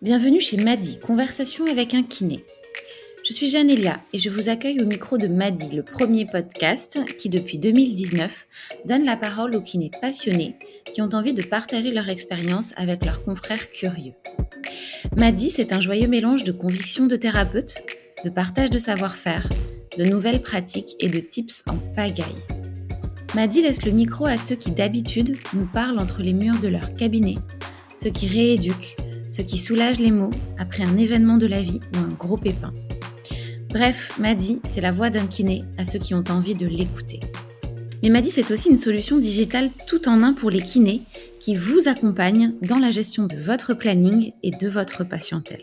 Bienvenue chez Madi, conversation avec un kiné. Je suis Janelia et je vous accueille au micro de Madi, le premier podcast qui, depuis 2019, donne la parole aux kinés passionnés qui ont envie de partager leur expérience avec leurs confrères curieux. Madi, c'est un joyeux mélange de convictions de thérapeutes, de partage de savoir-faire, de nouvelles pratiques et de tips en pagaille. Madi laisse le micro à ceux qui d'habitude nous parlent entre les murs de leur cabinet, ceux qui rééduquent, ceux qui soulagent les mots après un événement de la vie ou un gros pépin. Bref, Madi, c'est la voix d'un kiné à ceux qui ont envie de l'écouter. Mais Madi, c'est aussi une solution digitale tout en un pour les kinés qui vous accompagnent dans la gestion de votre planning et de votre patientèle.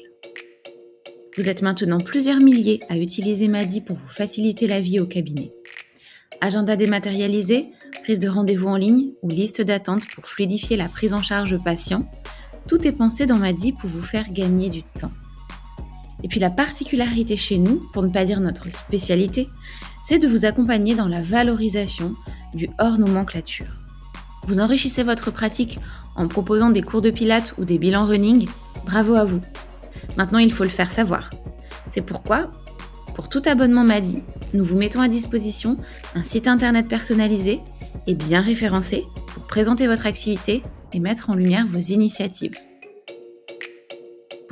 Vous êtes maintenant plusieurs milliers à utiliser Madi pour vous faciliter la vie au cabinet. Agenda dématérialisé, prise de rendez-vous en ligne ou liste d'attente pour fluidifier la prise en charge patient, tout est pensé dans Madi pour vous faire gagner du temps. Et puis la particularité chez nous, pour ne pas dire notre spécialité, c'est de vous accompagner dans la valorisation du hors nomenclature. Vous enrichissez votre pratique en proposant des cours de pilates ou des bilans running, bravo à vous. Maintenant, il faut le faire savoir. C'est pourquoi, pour tout abonnement Madi, nous vous mettons à disposition un site internet personnalisé et bien référencé pour présenter votre activité et mettre en lumière vos initiatives.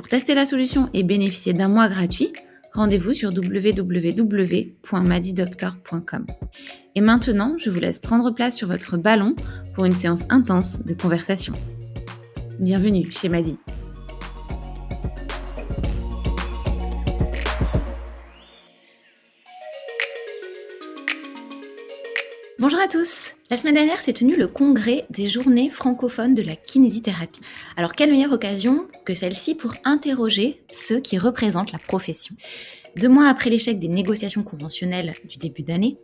Pour tester la solution et bénéficier d'un mois gratuit, rendez-vous sur www.madidoctor.com. Et maintenant, je vous laisse prendre place sur votre ballon pour une séance intense de conversation. Bienvenue chez Madi. Bonjour à tous La semaine dernière s'est tenu le congrès des journées francophones de la kinésithérapie. Alors quelle meilleure occasion que celle-ci pour interroger ceux qui représentent la profession? Deux mois après l'échec des négociations conventionnelles du début d'année,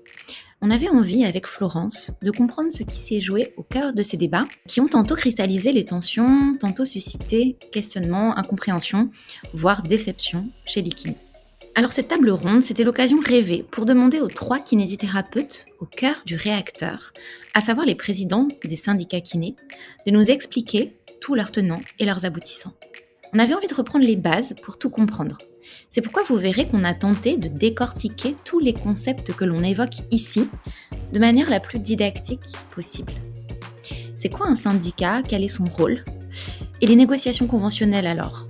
on avait envie avec Florence de comprendre ce qui s'est joué au cœur de ces débats qui ont tantôt cristallisé les tensions, tantôt suscité questionnements, incompréhension, voire déception chez les kinés. Alors cette table ronde, c'était l'occasion rêvée pour demander aux trois kinésithérapeutes au cœur du réacteur, à savoir les présidents des syndicats kinés, de nous expliquer tous leurs tenants et leurs aboutissants. On avait envie de reprendre les bases pour tout comprendre. C'est pourquoi vous verrez qu'on a tenté de décortiquer tous les concepts que l'on évoque ici de manière la plus didactique possible. C'est quoi un syndicat? Quel est son rôle? Et les négociations conventionnelles alors?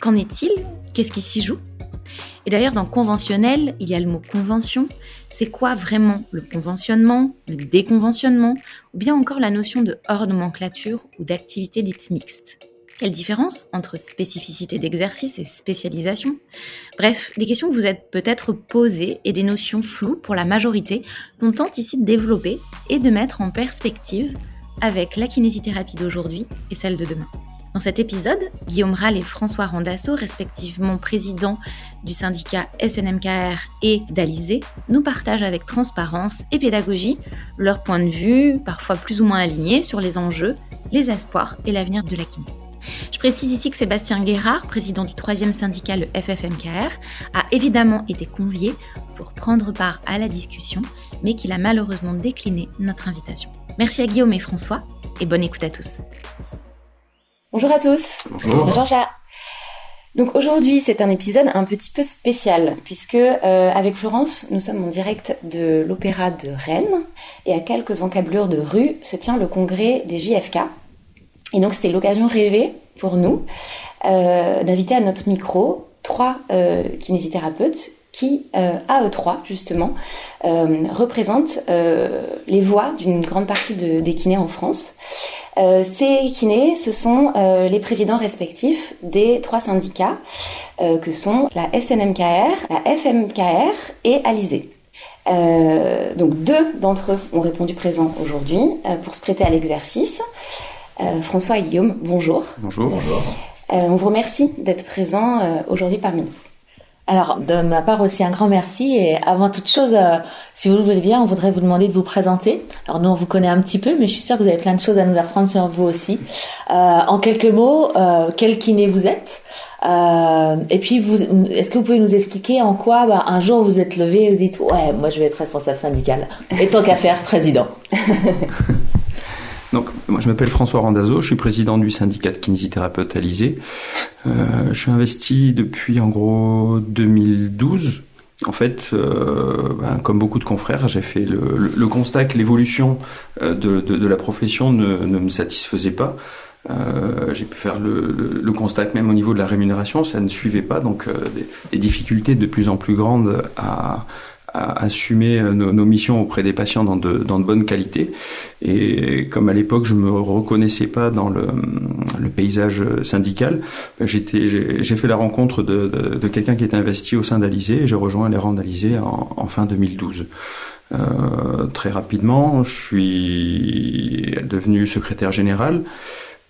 Qu'en est-il? Qu'est-ce qui s'y joue? Et d'ailleurs, dans conventionnel, il y a le mot convention. C'est quoi vraiment le conventionnement, le déconventionnement, ou bien encore la notion de hors nomenclature ou d'activité dite mixte? Quelle différence entre spécificité d'exercice et spécialisation? Bref, des questions que vous êtes peut-être posées et des notions floues pour la majorité qu'on tente ici de développer et de mettre en perspective avec la kinésithérapie d'aujourd'hui et celle de demain. Dans cet épisode, Guillaume Rall et François Randasso, respectivement présidents du syndicat SNMKR et d'Alizé, nous partagent avec transparence et pédagogie leurs points de vue, parfois plus ou moins alignés, sur les enjeux, les espoirs et l'avenir de la kiné. Je précise ici que Sébastien Guérard, président du troisième syndicat, le FFMKR, a évidemment été convié pour prendre part à la discussion, mais qu'il a malheureusement décliné notre invitation. Merci à Guillaume et François, et bonne écoute à tous. Bonjour à tous. Bonjour. Bonjour Donc aujourd'hui, c'est un épisode un petit peu spécial puisque euh, avec Florence, nous sommes en direct de l'Opéra de Rennes et à quelques encablures de rue se tient le congrès des JFK. Et donc c'était l'occasion rêvée pour nous euh, d'inviter à notre micro trois euh, kinésithérapeutes qui, à eux trois justement, représentent les voix d'une grande partie de, des kinés en France. Euh, ces kinés, ce sont euh, les présidents respectifs des trois syndicats euh, que sont la SNMKR, la FMKR et Alizé. donc deux d'entre eux ont répondu présent aujourd'hui pour se prêter à l'exercice. François et Guillaume, bonjour. Bonjour. Bonjour. on vous remercie d'être présents aujourd'hui parmi nous. Alors, de ma part aussi, un grand merci. Et avant toute chose, euh, si vous le voulez bien, on voudrait vous demander de vous présenter. Alors, nous, on vous connaît un petit peu, mais je suis sûre que vous avez plein de choses à nous apprendre sur vous aussi. Euh, en quelques mots, euh, quel kiné vous êtes Et puis, vous, est-ce que vous pouvez nous expliquer en quoi, bah, un jour, vous êtes levé et vous dites, ouais, moi, je vais être responsable syndical. Et tant qu'à faire, président. Donc, moi, je m'appelle François Randazzo, je suis président du syndicat de kinésithérapeutes Alizé. Euh, je suis investi depuis en gros 2012. En fait, euh, ben, comme beaucoup de confrères, j'ai fait le, le, constat que l'évolution euh, de, de, de, la profession ne, ne me satisfaisait pas. Euh, j'ai pu faire le, le, constat que même au niveau de la rémunération, ça ne suivait pas, donc euh, des, des, difficultés de plus en plus grandes à, à assumer nos, nos, missions auprès des patients dans de, dans de bonnes qualités. Et comme à l'époque, je me reconnaissais pas dans le, le paysage syndical, j'étais, j'ai fait la rencontre de, de, de quelqu'un qui était investi au sein d'Alizé et je rejoins les rangs d'Alizé en, en, fin 2012. Euh, très rapidement, je suis devenu secrétaire général,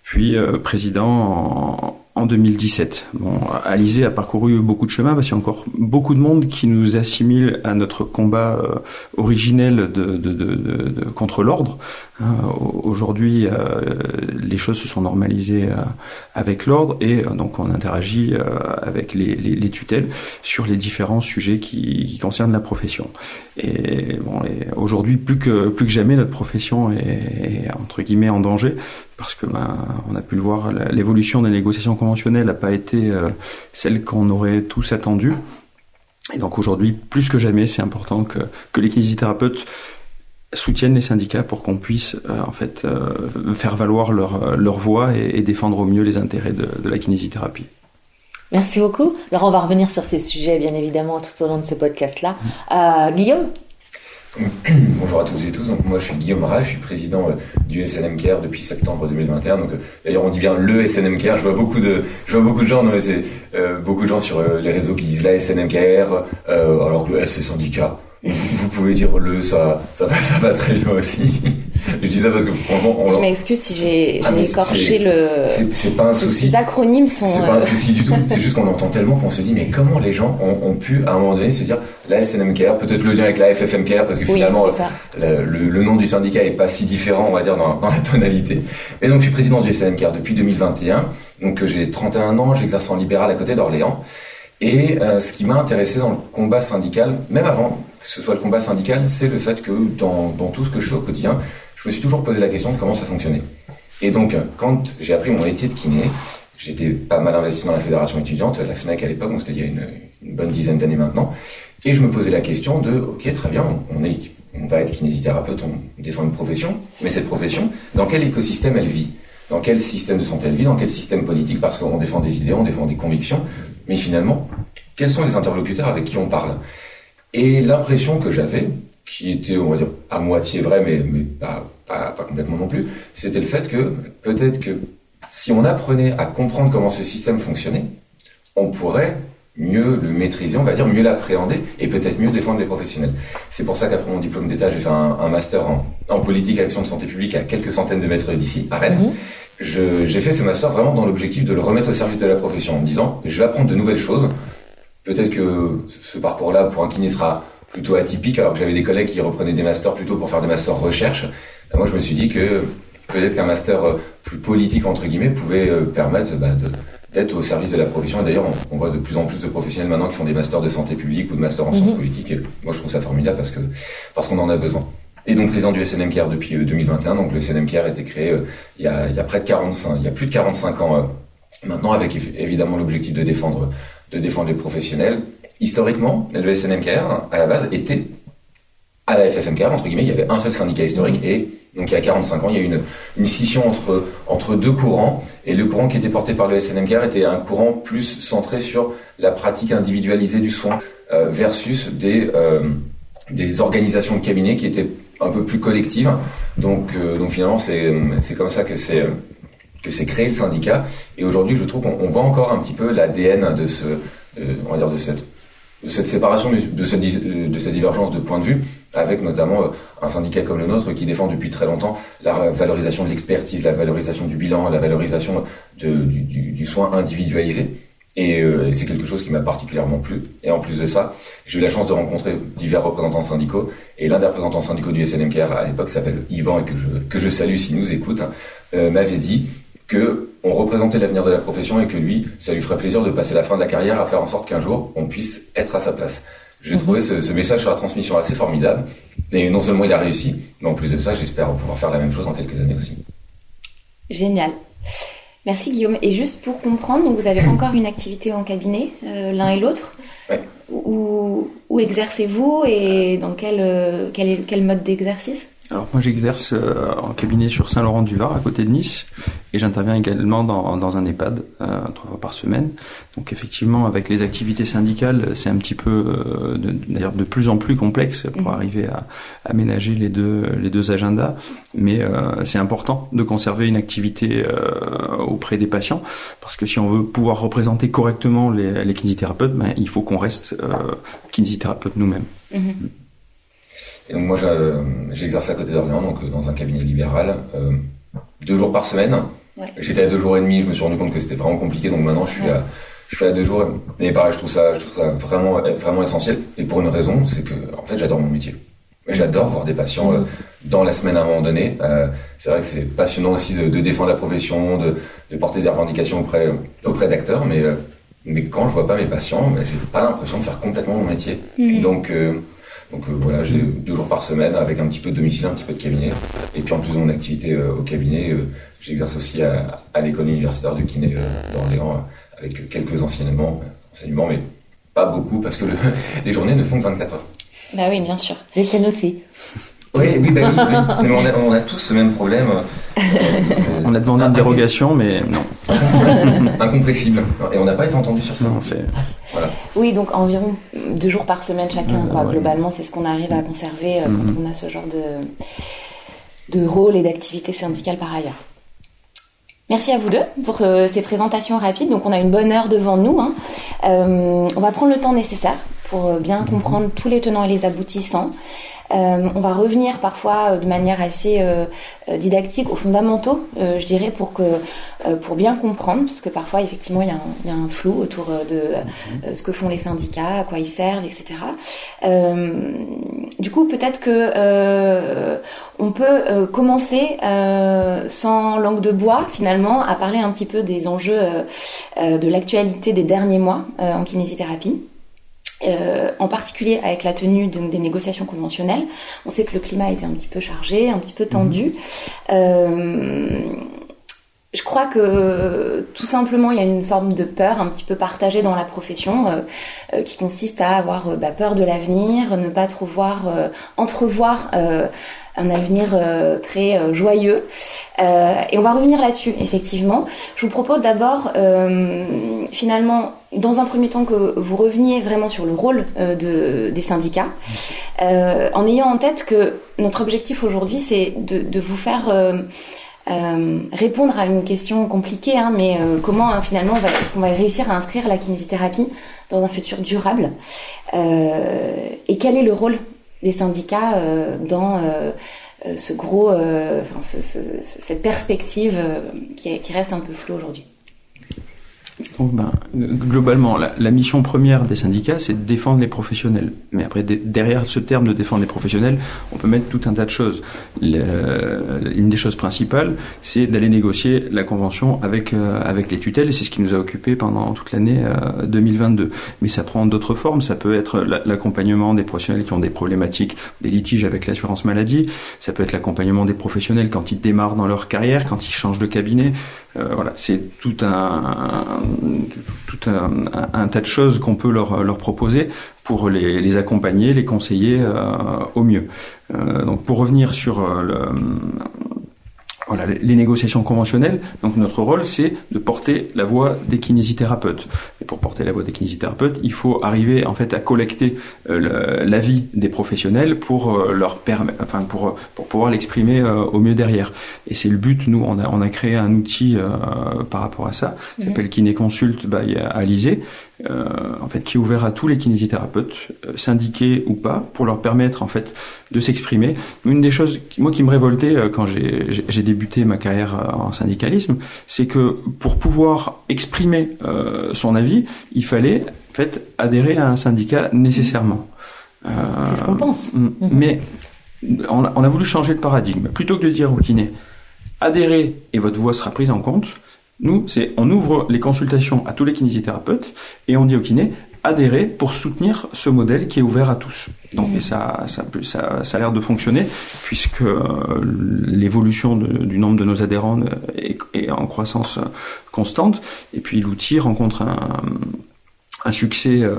puis euh, président en, en 2017. Bon, Alizé a parcouru beaucoup de chemin parce qu'il y a encore beaucoup de monde qui nous assimile à notre combat euh, originel contre l'ordre. Hein, Aujourd'hui, euh, les choses se sont normalisées euh, avec l'ordre et donc on interagit avec les, les, les, tutelles sur les différents sujets qui, concernent la profession. Et, aujourd'hui, plus que jamais, notre profession est, est entre guillemets en danger parce que ben, on a pu le voir, l'évolution des négociations conventionnelles n'a pas été euh, celle qu'on aurait tous attendu. Et donc aujourd'hui, plus que jamais, c'est important que, que les kinésithérapeutes soutiennent les syndicats pour qu'on puisse euh, en fait euh, faire valoir leur, leur voix et, et, défendre au mieux les intérêts de, de la kinésithérapie. Merci beaucoup. Alors on va revenir sur ces sujets bien évidemment tout au long de ce podcast-là. Euh, Guillaume? Bonjour à tous et tous. Donc moi je suis Guillaume Rat, je suis président euh, du SNM Care depuis septembre 2021. Donc euh, d'ailleurs on dit bien le SNM Care. Je vois beaucoup de je vois beaucoup de gens non mais euh, beaucoup de gens sur euh, les réseaux qui disent la SNM Care alors que c'est syndicat. Vous pouvez dire le, ça, ça va, ça va très bien aussi. je dis ça parce que franchement, on... je m'excuse si j'ai ah, écorché le. C'est pas un souci. Les acronymes sont. C'est pas un souci du tout. C'est juste qu'on entend tellement qu'on se dit mais comment les gens ont, ont, pu à un moment donné se dire la SNMKR, peut-être le lien avec la FFMKR parce que finalement oui, le, le, le, nom du syndicat est pas si différent, on va dire dans, dans la tonalité. Et donc je suis président du SNMKR depuis 2021. Donc j'ai 31 ans, j'exerce en libéral à côté d'Orléans. Et euh, ce qui m'a intéressé dans le combat syndical, même avant que ce soit le combat syndical, c'est le fait que dans, tout ce que je fais au quotidien, je me suis toujours posé la question de comment ça fonctionnait. Et donc, quand j'ai appris mon métier de kiné, j'étais pas mal investi dans la fédération étudiante, la FNAC à l'époque, c'était il y a une, bonne dizaine d'années maintenant, et je me posais la question de, ok, très bien, on, on va être kinésithérapeute, on défend une profession, mais cette profession, dans quel écosystème elle vit? Dans quel système de santé elle vit, dans quel système politique, parce qu'on défend des idées, on défend des convictions, mais finalement, quels sont les interlocuteurs avec qui on parle? Et l'impression que j'avais, qui était, on va dire, à moitié vrai, mais, mais pas, pas, pas complètement non plus, c'était le fait que peut-être que si on apprenait à comprendre comment ce système fonctionnait, on pourrait mieux le maîtriser, on va dire, mieux l'appréhender et peut-être mieux défendre les professionnels. C'est pour ça qu'après mon diplôme d'État, j'ai fait un, un master en, en, politique et action de santé publique à quelques centaines de mètres d'ici, à Rennes. Mmh j'ai fait ce master vraiment dans l'objectif de le remettre au service de la profession, en disant je vais apprendre de nouvelles choses. Peut-être que ce parcours-là pour un kiné sera plutôt atypique, alors que j'avais des collègues qui reprenaient des masters plutôt pour faire des masters recherche. Et moi, je me suis dit que peut-être qu'un master euh, plus politique entre guillemets pouvait euh, permettre bah, d'être au service de la profession. Et d'ailleurs, on, on, voit de plus en plus de professionnels maintenant qui font des masters de santé publique ou de masters en mmh. sciences politiques. Et moi, je trouve ça formidable parce que parce qu'on en a besoin et donc président du SNMCAR depuis 2021. Euh, donc le SNMCAR a été créé euh, il, y a, il y a près de 45, il y a plus de 45 ans euh, maintenant, avec évidemment l'objectif de défendre, de défendre les professionnels. Historiquement, le SNMCAR à la base était à la FFMCAR entre guillemets. Il y avait un seul syndicat historique et donc il y a 45 ans, il y a eu une, une scission entre entre deux courants et le courant qui était porté par le SNMCAR était un courant plus centré sur la pratique individualisée du soin euh, versus des euh, des organisations de cabinets qui étaient un peu plus collective. Donc, euh, donc finalement, c'est c'est comme ça que c'est que c'est créé le syndicat. Et aujourd'hui, je trouve qu'on voit encore un petit peu l'ADN de ce, euh, on va dire de cette de cette séparation, de cette, de cette divergence de point de vue, avec notamment euh, un syndicat comme le nôtre qui défend depuis très longtemps la valorisation de l'expertise, la valorisation du bilan, la valorisation de, du, du soin individualisé. Et euh, c'est quelque chose qui m'a particulièrement plu. Et en plus de ça, j'ai eu la chance de rencontrer divers représentants syndicaux. Et l'un des représentants syndicaux du SNMKR à l'époque s'appelle Yvan et que je, que je salue s'il nous écoute, euh, m'avait dit que on représentait l'avenir de la profession et que lui, ça lui ferait plaisir de passer la fin de la carrière à faire en sorte qu'un jour on puisse être à sa place. J'ai trouvé ce, ce, message sur la transmission assez formidable. Et non seulement il a réussi, mais en plus de ça, j'espère pouvoir faire la même chose dans quelques années aussi. Génial. Merci Guillaume. Et juste pour comprendre, donc vous avez encore une activité en cabinet, euh, l'un et l'autre. Ouais. Où, où exercez-vous et dans quel, euh, quel, quel mode d'exercice? Alors moi j'exerce euh, en cabinet sur Saint-Laurent-du-Var à côté de Nice et j'interviens également dans, dans un EHPAD euh, trois fois par semaine. Donc effectivement avec les activités syndicales c'est un petit peu euh, d'ailleurs de plus en plus complexe pour mmh. arriver à aménager les deux les deux agendas, mais euh, c'est important de conserver une activité euh, auprès des patients parce que si on veut pouvoir représenter correctement les, les kinésithérapeutes, ben, il faut qu'on reste kinésithérapeute nous-mêmes. Mmh. Et donc moi j'exerce à côté d'Orléans, donc dans un cabinet libéral, euh, deux jours par semaine. Ouais. J'étais à deux jours et demi, je me suis rendu compte que c'était vraiment compliqué, donc maintenant je suis à je suis à deux jours. Et pareil, je trouve ça, je trouve ça vraiment vraiment essentiel. Et pour une raison, c'est que en fait j'adore mon métier. J'adore voir des patients euh, dans la semaine à un moment donné. Euh, c'est vrai que c'est passionnant aussi de, de, défendre la profession, de, de, porter des revendications auprès auprès d'acteurs, mais mais quand je vois pas mes patients, ben, j'ai pas l'impression de faire complètement mon métier. Mmh. Donc euh, donc euh, voilà, j'ai deux jours par semaine avec un petit peu de domicile, un petit peu de cabinet. Et puis en plus de mon activité euh, au cabinet, euh, j'exerce aussi à, à l'école universitaire de kiné d'Orléans avec quelques enseignements, enseignements, mais pas beaucoup parce que le, les journées ne font que 24 heures. Bah oui, bien sûr. Les scènes aussi. Oui, oui, bah oui, oui. Mais on, a, on a tous ce même problème. on a demandé une dérogation, mais non. Incompressible. Et on n'a pas été entendu sur ça. Non, c'est... Voilà. Oui, donc environ deux jours par semaine chacun. Ouais, quoi. ouais. Globalement, c'est ce qu'on arrive à conserver euh, Mhm. quand on a ce genre de, de rôle et d'activité syndicale par ailleurs. Merci à vous deux pour euh, ces présentations rapides. Donc on a une bonne heure devant nous. hein. Euh, on va prendre le temps nécessaire pour euh, bien comprendre tous les tenants et les aboutissants. Euh, on va revenir parfois euh, de manière assez euh, didactique aux fondamentaux, je dirais, pour que pour bien comprendre, parce que parfois effectivement il y, a un- il y a un flou autour de euh, ce que font les syndicats, à quoi ils servent, etc. Du coup, peut-être que on peut commencer sans langue de bois finalement à parler un petit peu des enjeux de l'actualité des derniers mois en kinésithérapie. Euh, en particulier avec la tenue des négociations conventionnelles. On sait que le climat été un petit peu chargé, un petit peu tendu. Euh, je crois que tout simplement il y a une forme de peur un petit peu partagée dans la profession euh, euh, qui consiste à avoir euh, bah, peur de l'avenir, ne pas trop voir, euh, entrevoir euh, un avenir euh, très euh, joyeux. Euh, et on va revenir là-dessus, effectivement. Je vous propose d'abord, euh, finalement, dans un premier temps, que vous reveniez vraiment sur le rôle euh, de, des syndicats, euh, en ayant en tête que notre objectif aujourd'hui, c'est de, de vous faire euh, répondre à une question compliquée, hein, mais euh, comment hein, finalement est-ce qu'on va réussir à inscrire la kinésithérapie dans un futur durable? Euh, Et quel est le rôle des syndicats euh, dans euh, ce gros, enfin, ce- ce- cette perspective qui, qui reste un peu floue aujourd'hui? Donc, ben, globalement, la, la mission première des syndicats, c'est de défendre les professionnels. Mais après, de- derrière ce terme de défendre les professionnels, on peut mettre tout un tas de choses. Le- une des choses principales, c'est d'aller négocier la convention avec euh, avec les tutelles, et c'est ce qui nous a occupé pendant toute l'année euh, 2022. Mais ça prend d'autres formes. Ça peut être la- l'accompagnement des professionnels qui ont des problématiques, des litiges avec l'assurance maladie. Ça peut être l'accompagnement des professionnels quand ils démarrent dans leur carrière, quand ils changent de cabinet. Euh, voilà, c'est tout un, tout tas de choses qu'on peut leur, leur proposer pour les, accompagner, les conseiller euh, au mieux. Euh, donc pour revenir sur le, voilà, les- négociations conventionnelles, donc notre rôle c'est de porter la voix des kinésithérapeutes. Et pour porter la voix des kinésithérapeutes, il faut arriver en fait à collecter euh, l'avis des professionnels pour euh, leur permettre, enfin pour pour pouvoir l'exprimer euh, au mieux derrière. Et c'est le but. Nous, on a on a créé un outil euh, par rapport à ça, qui s'appelle Kiné Consult by Alizé, euh, en fait qui est ouvert à tous les kinésithérapeutes, euh, syndiqués ou pas, pour leur permettre en fait de s'exprimer. Une des choses qui, moi qui me révoltait euh, quand j'ai débuté ma carrière en syndicalisme, c'est que pour pouvoir exprimer euh, son avis, il fallait en fait adhérer à un syndicat nécessairement. Euh, C'est ce qu'on pense. Mm. Mais on a, on a voulu changer de paradigme. Plutôt que de dire au kiné, adhérez et votre voix sera prise en compte, nous, c'est on ouvre les consultations à tous les kinésithérapeutes et on dit au kiné, adhérer pour soutenir ce modèle qui est ouvert à tous. Donc, et ça, ça, ça, ça a l'air de fonctionner puisque euh, l'évolution du nombre de nos adhérents est, est en croissance constante. Et puis, l'outil rencontre un, un succès euh,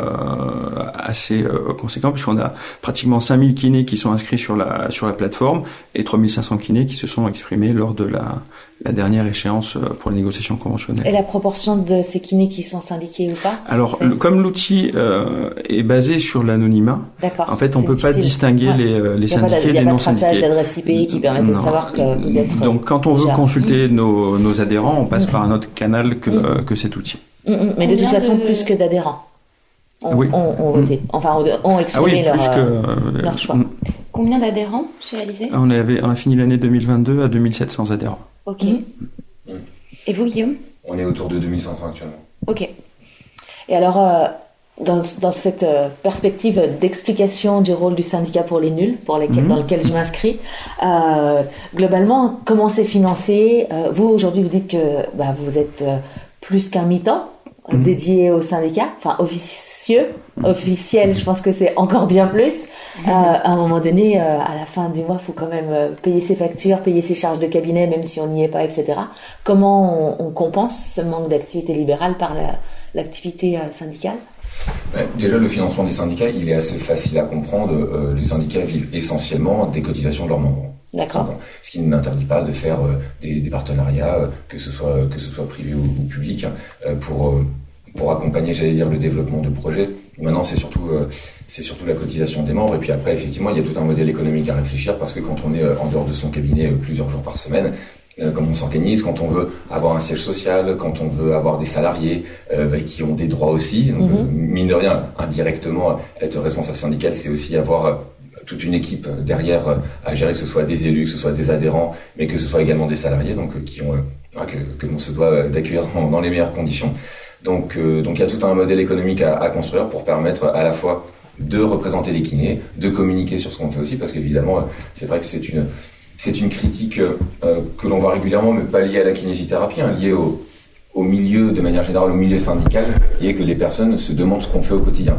assez euh, conséquent puisqu'on a pratiquement 5000 kinés qui sont inscrits sur la sur la plateforme et 3500 kinés qui se sont exprimés lors de la, la dernière échéance euh, pour les négociations conventionnelles. Et la proportion de ces kinés qui sont syndiqués ou pas Alors, comme l'outil euh, est basé sur l'anonymat, en fait, on peut pas distinguer les, euh, les syndiqués des non syndiqués. Il n'y a pas de d'adresse IP qui permet de savoir que vous êtes. Donc, quand on veut consulter mmh. nos, nos, adhérents, on passe mmh. par un autre canal que, mmh. que cet outil. Mm, mm. Mais de toute façon, plus que d'adhérents ont, oui. voté. Mm. Enfin, ont, exprimé ah leur, euh, leur, choix. Combien d'adhérents chez Alizé? On, avait, on a fini l'année 2022 à 2700 adhérents. Ok. Et vous, Guillaume? On est autour de 2500 actuellement. Ok. Et alors, euh, dans, dans, cette euh, perspective d'explication du rôle du syndicat pour les nuls, pour lesquels, dans lequel je m'inscris, globalement, comment c'est financé? Vous, aujourd'hui, vous dites que bah, vous êtes plus qu'un mi-temps mhm. dédié au syndicat, enfin officieux, officiel, je pense que c'est encore bien plus. Mhm. Euh, à un moment donné, euh, à la fin du mois, il faut quand même euh, payer ses factures, payer ses charges de cabinet, même si on n'y est pas, etc. Comment on, compense ce manque d'activité libérale par l'activité syndicale? Déjà, le financement des syndicats, il est assez facile à comprendre. les syndicats vivent essentiellement des cotisations de leurs membres. D'accord. Ce qui n'interdit pas de faire euh, des, des, partenariats, euh, que ce soit que ce soit privé ou, ou public, hein, euh, pour pour accompagner, j'allais dire, le développement de projets. Maintenant, c'est surtout c'est surtout la cotisation des membres. Et puis après, effectivement, il y a tout un modèle économique à réfléchir parce que quand on est en dehors de son cabinet plusieurs jours par semaine, comment on s'organise, quand on veut avoir un siège social, quand on veut avoir des salariés bah, qui ont des droits aussi. Donc, mm-hmm. mine de rien, indirectement, être responsable syndical, c'est aussi avoir toute une équipe derrière euh, à gérer, que ce soit des élus, que ce soit des adhérents, mais que ce soit également des salariés, donc euh, qui ont euh, que, l'on se doit d'accueillir dans, les meilleures conditions. Donc, donc il y a tout un modèle économique à, construire pour permettre à la fois de représenter les kinés, de communiquer sur ce qu'on fait aussi, parce qu'évidemment, c'est vrai que c'est une c'est une critique que l'on voit régulièrement, mais pas liée à la kinésithérapie, hein, liée au, au milieu, de manière générale, au milieu syndical, et que les personnes se demandent ce qu'on fait au quotidien.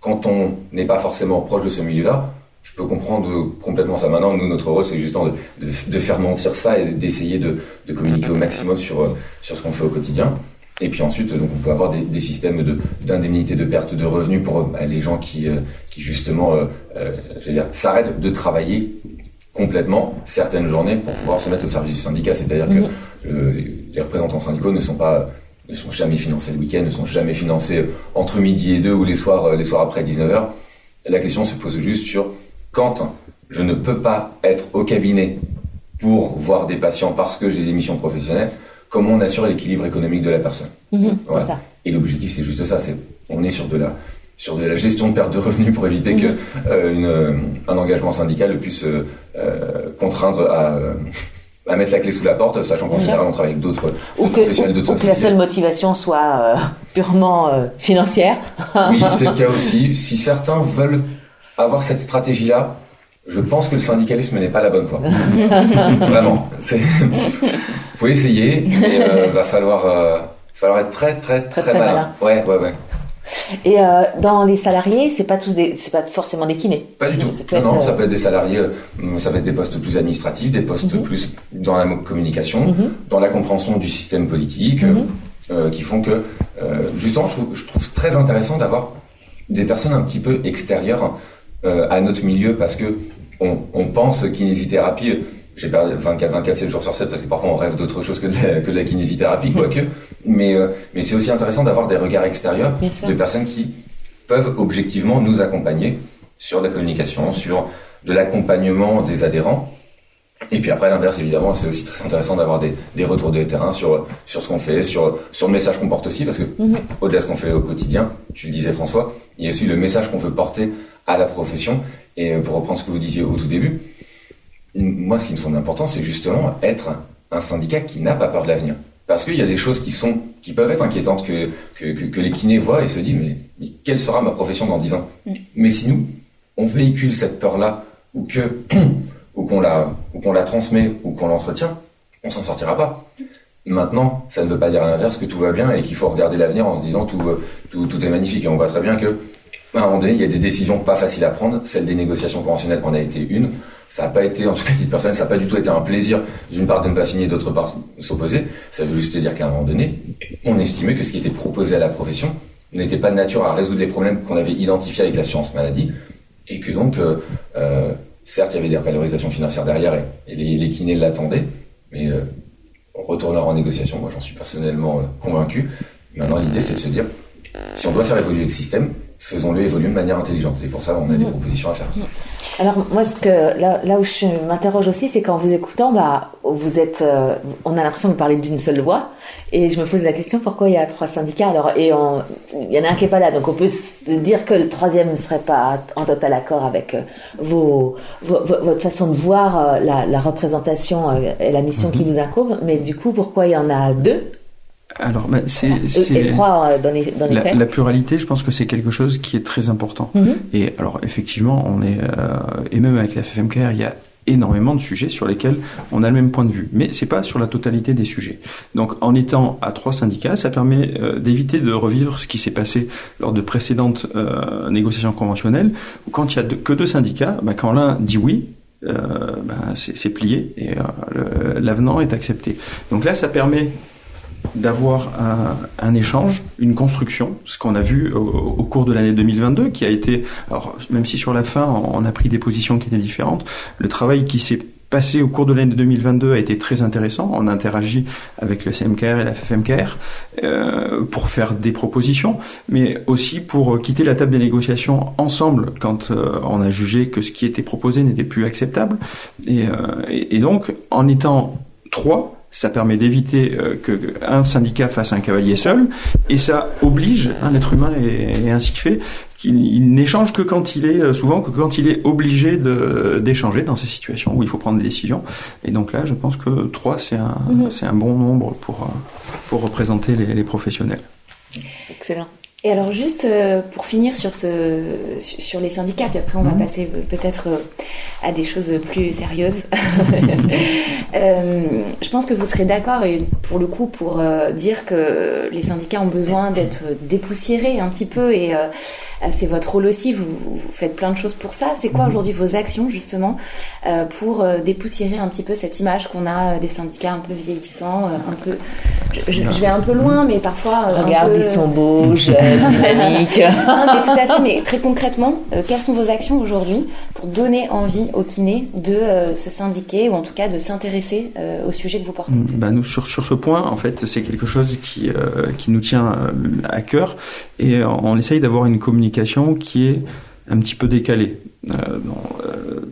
Quand on n'est pas forcément proche de ce milieu-là, je peux comprendre complètement ça. Maintenant, nous, notre rôle, c'est justement de, de, faire mentir ça et d'essayer de, de, communiquer au maximum sur, euh, sur ce qu'on fait au quotidien. Et puis ensuite, donc, on peut avoir des, des systèmes d'indemnité de, perte de revenus pour bah, les gens qui, euh, qui justement, euh, euh s'arrêtent de travailler complètement certaines journées pour pouvoir se mettre au service du syndicat. C'est-à-dire que les représentants syndicaux ne sont pas ne sont jamais financés le week-end, ne sont jamais financés entre midi et deux ou les soirs, euh, les soirs après 19h. La question se pose juste sur quand je ne peux pas être au cabinet pour voir des patients parce que j'ai des missions professionnelles, comment on assure l'équilibre économique de la personne. Mhm, et l'objectif, c'est juste ça, c'est on est sur de la sur de la gestion de perte de revenus pour éviter mhm. que euh, une, un engagement syndical puisse euh, contraindre à à mettre la clé sous la porte, sachant qu'en général on travaille avec d'autres professionnels d'autres Ou que la seule motivation soit euh, purement euh, financière. oui, c'est le cas aussi. Si certains veulent avoir cette stratégie-là, je pense que le syndicalisme n'est pas la bonne voie. Vraiment. Vous pouvez essayer, mais euh, va falloir, falloir être très très très, très, malin. Ouais, ouais, ouais. Et euh, dans les salariés, c'est pas tous des, c'est pas forcément des kinés. Pas du tout. non, ça peut être des salariés, euh, ça peut être des postes plus administratifs, des postes mhm. plus dans la communication, mhm. dans la compréhension du système politique, mhm. euh, qui font que, justement, je trouve, très intéressant d'avoir des personnes un petit peu extérieures à notre milieu parce que on, on pense kinésithérapie j'ai perdu 24, 24, 7 jours sur 7 parce que parfois on rêve d'autre chose que de la, que de la kinésithérapie, quoique. Mais, euh, mais c'est aussi intéressant d'avoir des regards extérieurs de personnes qui peuvent objectivement nous accompagner sur la communication, sur de l'accompagnement des adhérents. Et puis après, l'inverse, évidemment, c'est aussi très intéressant d'avoir des, des, retours de terrain sur, sur ce qu'on fait, sur, sur le message qu'on porte aussi, parce que mhm. au-delà de ce qu'on fait au quotidien, tu le disais François, il y a aussi le message qu'on veut porter à la profession. Et pour reprendre ce que vous disiez au tout début, moi, ce qui me semble important, c'est justement être un syndicat qui n'a pas peur de l'avenir. Parce qu'il y a des choses qui sont, qui peuvent être inquiétantes que, que, que, les kinés voient et se disent, mais, mais, quelle sera ma profession dans 10 ans? Mm. Mais si nous, on véhicule cette peur-là, ou que, ou qu'on la, ou qu'on la transmet, ou qu'on l'entretient, on s'en sortira pas. Maintenant, ça ne veut pas dire à l'inverse que tout va bien et qu'il faut regarder l'avenir en se disant tout, tout, tout est magnifique. Et on voit très bien que à un moment donné, il y a des décisions pas faciles à prendre. Celle des négociations conventionnelles en a été une. Ça n'a pas été, en tout cas, titre personnel, ça n'a pas du tout été un plaisir d'une part de ne pas signer, d'autre part de s'opposer. Ça veut juste dire qu'à un moment donné, on estimait que ce qui était proposé à la profession n'était pas de nature à résoudre les problèmes qu'on avait identifiés avec l'assurance maladie. Et que donc, euh, euh, certes, il y avait des valorisations financières derrière et, les, kinés l'attendaient, mais euh, on en négociation. Moi, j'en suis personnellement euh, convaincu. Maintenant, l'idée, c'est de se dire, si on doit faire évoluer le système, faisons-le évoluer de manière intelligente. Et pour ça, on a des mmh. propositions à faire. Mmh. Alors moi, ce que là, là où je m'interroge aussi, c'est qu'en vous écoutant, bah, vous êtes, euh, on a l'impression de parler d'une seule voix, et je me pose la question pourquoi il y a trois syndicats? Alors et il y en a un qui est pas là, donc on peut se dire que le troisième ne serait pas en total accord avec euh, vos, votre façon de voir euh, la, la, représentation et la mission qui mhm. vous incombe. Mais du coup, pourquoi il y en a deux? Alors, bah, c'est, et trois euh, dans les, dans les la, la, pluralité, je pense que c'est quelque chose qui est très important. Mhm. Et alors, effectivement, on est euh, et même avec la FFMKR, il y a énormément de sujets sur lesquels on a le même point de vue, mais c'est pas sur la totalité des sujets. Donc, en étant à trois syndicats, ça permet euh, d'éviter de revivre ce qui s'est passé lors de précédentes négociations conventionnelles, où quand il y a que deux syndicats, bah, quand l'un dit oui, euh, bah, c'est plié et l'avenant est accepté. Donc là, ça permet d'avoir un, échange, une construction, ce qu'on a vu au, cours de l'année 2022, qui a été, alors même si sur la fin on a pris des positions qui étaient différentes, le travail qui s'est passé au cours de l'année 2022 a été très intéressant. On a interagi avec le CMKR et la FFMKR euh, pour faire des propositions, mais aussi pour quitter la table des négociations ensemble quand euh, on a jugé que ce qui était proposé n'était plus acceptable. Et, euh, et donc, en étant trois, ça permet d'éviter euh, que un syndicat fasse un cavalier seul, et ça oblige, un être humain est, ainsi fait, qu'il n'échange que quand il est, euh, souvent que quand il est obligé d'échanger dans ces situations où il faut prendre des décisions. Et donc là, je pense que 3, c'est un, mhm. c'est un bon nombre pour, euh, pour représenter les, les professionnels. Excellent. Et alors juste euh, pour finir sur ce sur les syndicats, puis après on va mhm. passer euh, peut-être euh, à des choses plus sérieuses. je pense que vous serez d'accord et pour le coup pour dire que les syndicats ont besoin d'être dépoussiérés un petit peu et c'est votre rôle aussi. Vous, vous, faites plein de choses pour ça. C'est quoi mhm. aujourd'hui vos actions justement pour dépoussiérer un petit peu cette image qu'on a des syndicats un peu vieillissants, un peu. Je, je, vais un peu loin, mais parfois. Regarde, ils sont beaux. dynamique. mais tout à fait, mais très concrètement, euh, quelles sont vos actions aujourd'hui pour donner envie aux kinés de euh, se syndiquer ou en tout cas de s'intéresser euh, au sujet que vous portez? Bah nous, sur, sur ce point, en fait, c'est quelque chose qui, qui nous tient à cœur et on essaye d'avoir une communication qui est un petit peu décalée.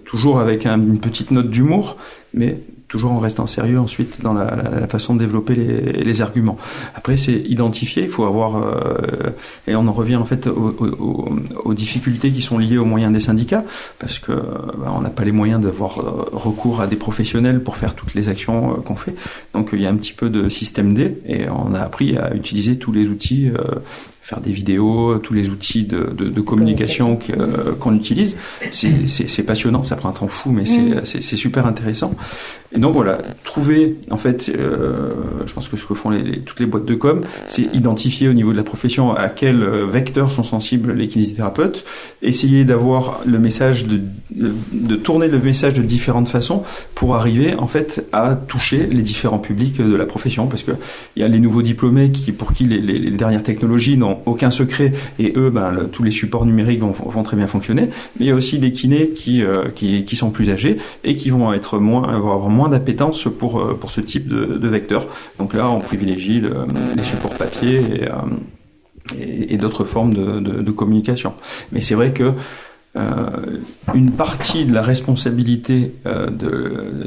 toujours avec une petite note d'humour, mais toujours en restant sérieux ensuite dans la, façon de développer les, arguments. Après, c'est identifier, il faut avoir, euh, et on en revient en fait aux, difficultés qui sont liées aux moyens des syndicats, parce que bah, on n'a pas les moyens d'avoir euh, recours à des professionnels pour faire toutes les actions euh, qu'on fait. Donc il y a un petit peu de système D, et on a appris à utiliser tous les outils euh, faire des vidéos, tous les outils de, de, de communication euh, qu'on utilise. C'est passionnant, ça prend un temps fou, mais mm. c'est super intéressant. Et donc voilà, trouver, en fait, euh, je pense que ce que font les, toutes les boîtes de com, c'est identifier au niveau de la profession à quels euh, vecteurs sont sensibles les kinésithérapeutes, essayer d'avoir le message, de, de, tourner le message de différentes façons pour arriver en fait à toucher les différents publics de la profession, parce que il y a les nouveaux diplômés qui, pour qui les, les, les dernières technologies n'ont aucun secret et eux, ben, tous les supports numériques vont, très bien fonctionner. Mais il y a aussi des kinés qui, euh, sont plus âgés et qui vont être moins, avoir moins d'appétence pour, euh, ce type de, vecteur. Donc là, on privilégie le, les supports papier et, euh, d'autres formes de, communication. Mais c'est vrai que une partie de la responsabilité euh,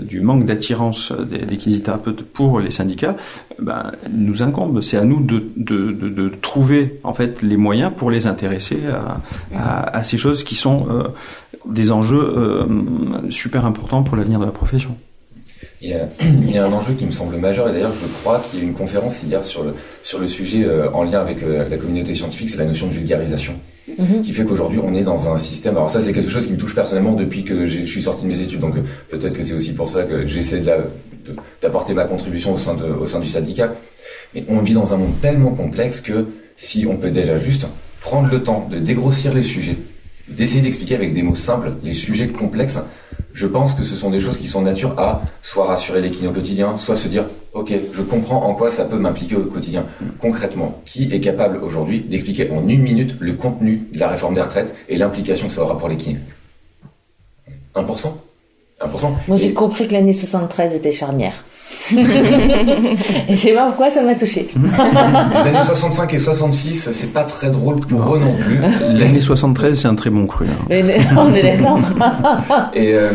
du manque d'attirance des, des kinésithérapeutes pour les syndicats ben, nous incombe. C'est à nous de, trouver en fait les moyens pour les intéresser à, ces choses qui sont euh, des enjeux euh, super importants pour l'avenir de la profession. Il y, a, un enjeu qui me semble majeur, et d'ailleurs je crois qu'il y a eu une conférence hier sur le, sujet euh, en lien avec euh, la communauté scientifique, c'est la notion de vulgarisation. Mhm. qui fait qu'aujourd'hui on est dans un système. Alors ça c'est quelque chose qui me touche personnellement depuis que je suis sorti de mes études, donc euh, peut-être que c'est aussi pour ça que j'essaie d'apporter ma contribution au sein, de, au sein du syndicat. Mais on vit dans un monde tellement complexe que si on peut déjà juste prendre le temps de dégrossir les sujets, d'essayer d'expliquer avec des mots simples les sujets complexes, je pense que ce sont des choses qui sont de nature à soit rassurer les kinés au quotidien, soit se dire ok, je comprends en quoi ça peut m'impliquer au quotidien. Concrètement, qui est capable aujourd'hui d'expliquer en une minute le contenu de la réforme des retraites et l'implication que ça aura pour les kinés? 1% 1% Moi j'ai compris que l'année 73 était charnière. et je sais pas pourquoi ça m'a touché. Les années 65 et 66, c'est pas très drôle pour eux non plus. L'année 73, c'est un très bon cru. Hein. On est d'accord. et, euh,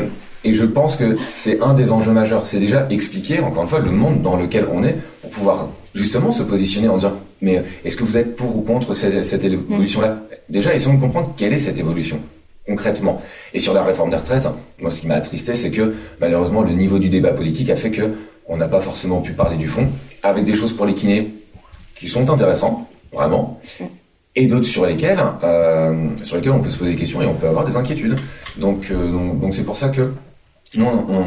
et je pense que c'est un des enjeux majeurs. C'est déjà expliquer, encore une fois, le monde dans lequel on est pour pouvoir justement se positionner en disant mais est-ce que vous êtes pour ou contre cette, évolution-là? Déjà, essayons de comprendre quelle est cette évolution concrètement. Et sur la réforme des retraites, moi, ce qui m'a attristé, c'est que malheureusement, le niveau du débat politique a fait que on n'a pas forcément pu parler du fond, avec des choses pour les kinés qui sont intéressantes, vraiment, et d'autres sur lesquelles, euh, sur lesquelles on peut se poser des questions et on peut avoir des inquiétudes. Donc, euh, donc, c'est pour ça que nous, on,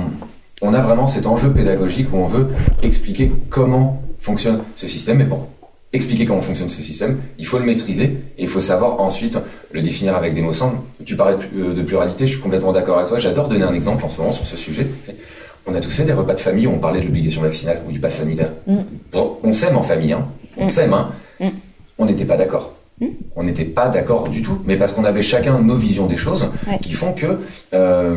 on, a vraiment cet enjeu pédagogique où on veut expliquer comment fonctionne ce système. Et pour expliquer comment fonctionne ce système, il faut le maîtriser et il faut savoir ensuite le définir avec des mots simples. Tu parlais de pluralité, je suis complètement d'accord avec toi. J'adore donner un exemple en ce moment sur ce sujet. On a tous fait des repas de famille où on parlait de l'obligation vaccinale ou du pass sanitaire. Mm. on s'aime en famille, hein. On mm. s'aime, hein. Mm. On n'était pas d'accord. On n'était pas d'accord du tout, mais parce qu'on avait chacun nos visions des choses qui font que, euh,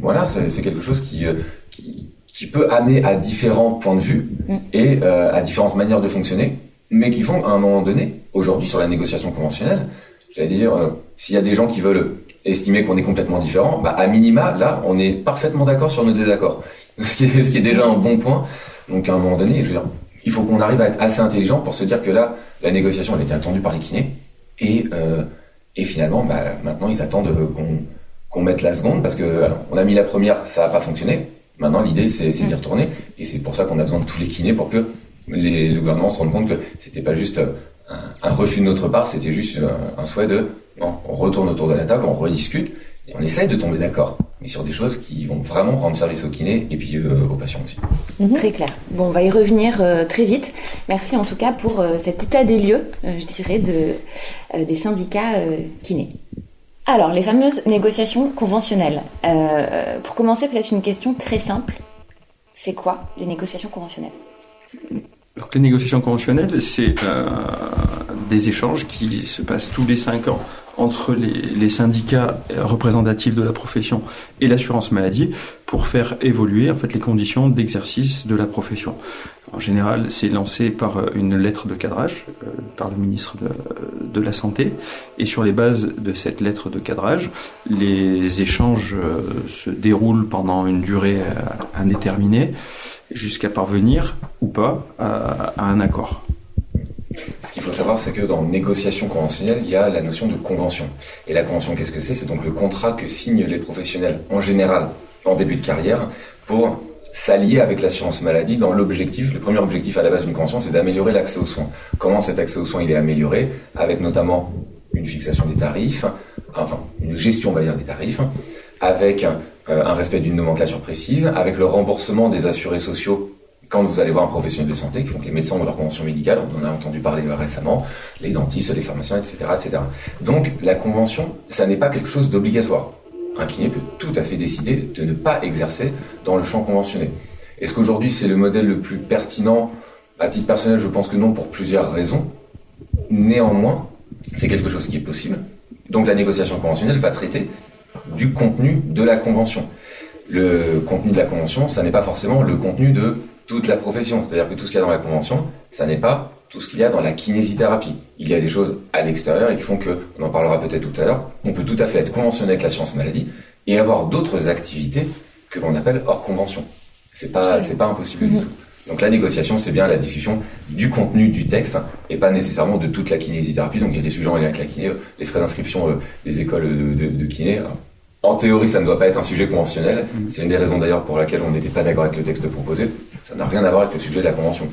voilà, c'est quelque chose euh, qui, qui, peut amener à différents points de vue et euh, à différentes manières de fonctionner, mais qui font à un moment donné, aujourd'hui sur la négociation conventionnelle, j'allais dire, s'il y a des gens qui veulent estimer qu'on est complètement différent, bah, à minima, là, on est parfaitement d'accord sur nos désaccords. ce qui, est, ce qui est déjà un bon point. Donc à un moment donné, je veux dire, il faut qu'on arrive à être assez intelligent pour se dire que là, la négociation, elle était attendue par les kinés. Et, euh, et finalement, bah, maintenant, ils attendent qu'on qu'on mette la seconde parce que on a mis la première, ça n'a pas fonctionné. Maintenant, l'idée, c'est d'y retourner. Et c'est pour ça qu'on a besoin de tous les kinés pour que les, le gouvernement se rende compte que c'était pas juste un, un, refus de notre part, c'était juste un, un souhait de, non, on retourne autour de la table, on rediscute et on essaye de tomber d'accord mais sur des choses qui vont vraiment rendre service aux kinés et puis euh, aux patients aussi. Mhm. Très clair. Bon, on va y revenir euh, très vite. Merci en tout cas pour euh, cet état des lieux, je dirais, de, des syndicats kinés. Alors, les fameuses négociations conventionnelles. pour commencer, peut-être une question très simple. C'est quoi les négociations conventionnelles? Donc, les négociations conventionnelles, c'est des échanges qui se passent tous les cinq ans entre les, syndicats représentatifs de la profession et l'assurance maladie pour faire évoluer en fait les conditions d'exercice de la profession. En général, c'est lancé par une lettre de cadrage euh, par le ministre de, la Santé et sur les bases de cette lettre de cadrage, les échanges euh, se déroulent pendant une durée euh, indéterminée jusqu'à parvenir ou pas à un accord. Ce qu'il faut savoir, c'est que dans négociation conventionnelle, il y a la notion de convention. Et la convention, qu'est-ce que c'est? C'est donc le contrat que signent les professionnels en général en début de carrière pour s'allier avec l'assurance maladie dans l'objectif, le premier objectif à la base d'une convention, c'est d'améliorer l'accès aux soins. Comment cet accès aux soins il est amélioré? Avec notamment une fixation des tarifs, enfin une gestion, on va dire, des tarifs, avec euh, un respect d'une nomenclature précise, avec le remboursement des assurés sociaux quand vous allez voir un professionnel de santé, qui font que les médecins ont leur convention médicale, on en a entendu parler récemment, les dentistes, les pharmaciens, etc., etc. Donc la convention, ça n'est pas quelque chose d'obligatoire. Un kiné peut tout à fait décider de ne pas exercer dans le champ conventionné. Est-ce qu'aujourd'hui c'est le modèle le plus pertinent? À titre personnel, je pense que non pour plusieurs raisons. Néanmoins, c'est quelque chose qui est possible. Donc la négociation conventionnelle va traiter du contenu de la convention. Le contenu de la convention, ça n'est pas forcément le contenu de toute la profession. C'est-à-dire que tout ce qu'il y a dans la convention, ça n'est pas tout ce qu'il y a dans la kinésithérapie. Il y a des choses à l'extérieur et qui font que, on en parlera peut-être tout à l'heure, on peut tout à fait être conventionné avec la science maladie et avoir d'autres activités que l'on appelle hors convention. C'est pas, c'est pas impossible du mhm. tout. Donc la négociation, c'est bien la discussion du contenu du texte et pas nécessairement de toute la kinésithérapie. Donc il y a des sujets en lien avec la kiné, les frais d'inscription euh, des écoles de, de, kiné. En théorie, ça ne doit pas être un sujet conventionnel. Mhm. C'est une des raisons d'ailleurs pour laquelle on n'était pas d'accord avec le texte proposé. Ça n'a rien à voir avec le sujet de la convention.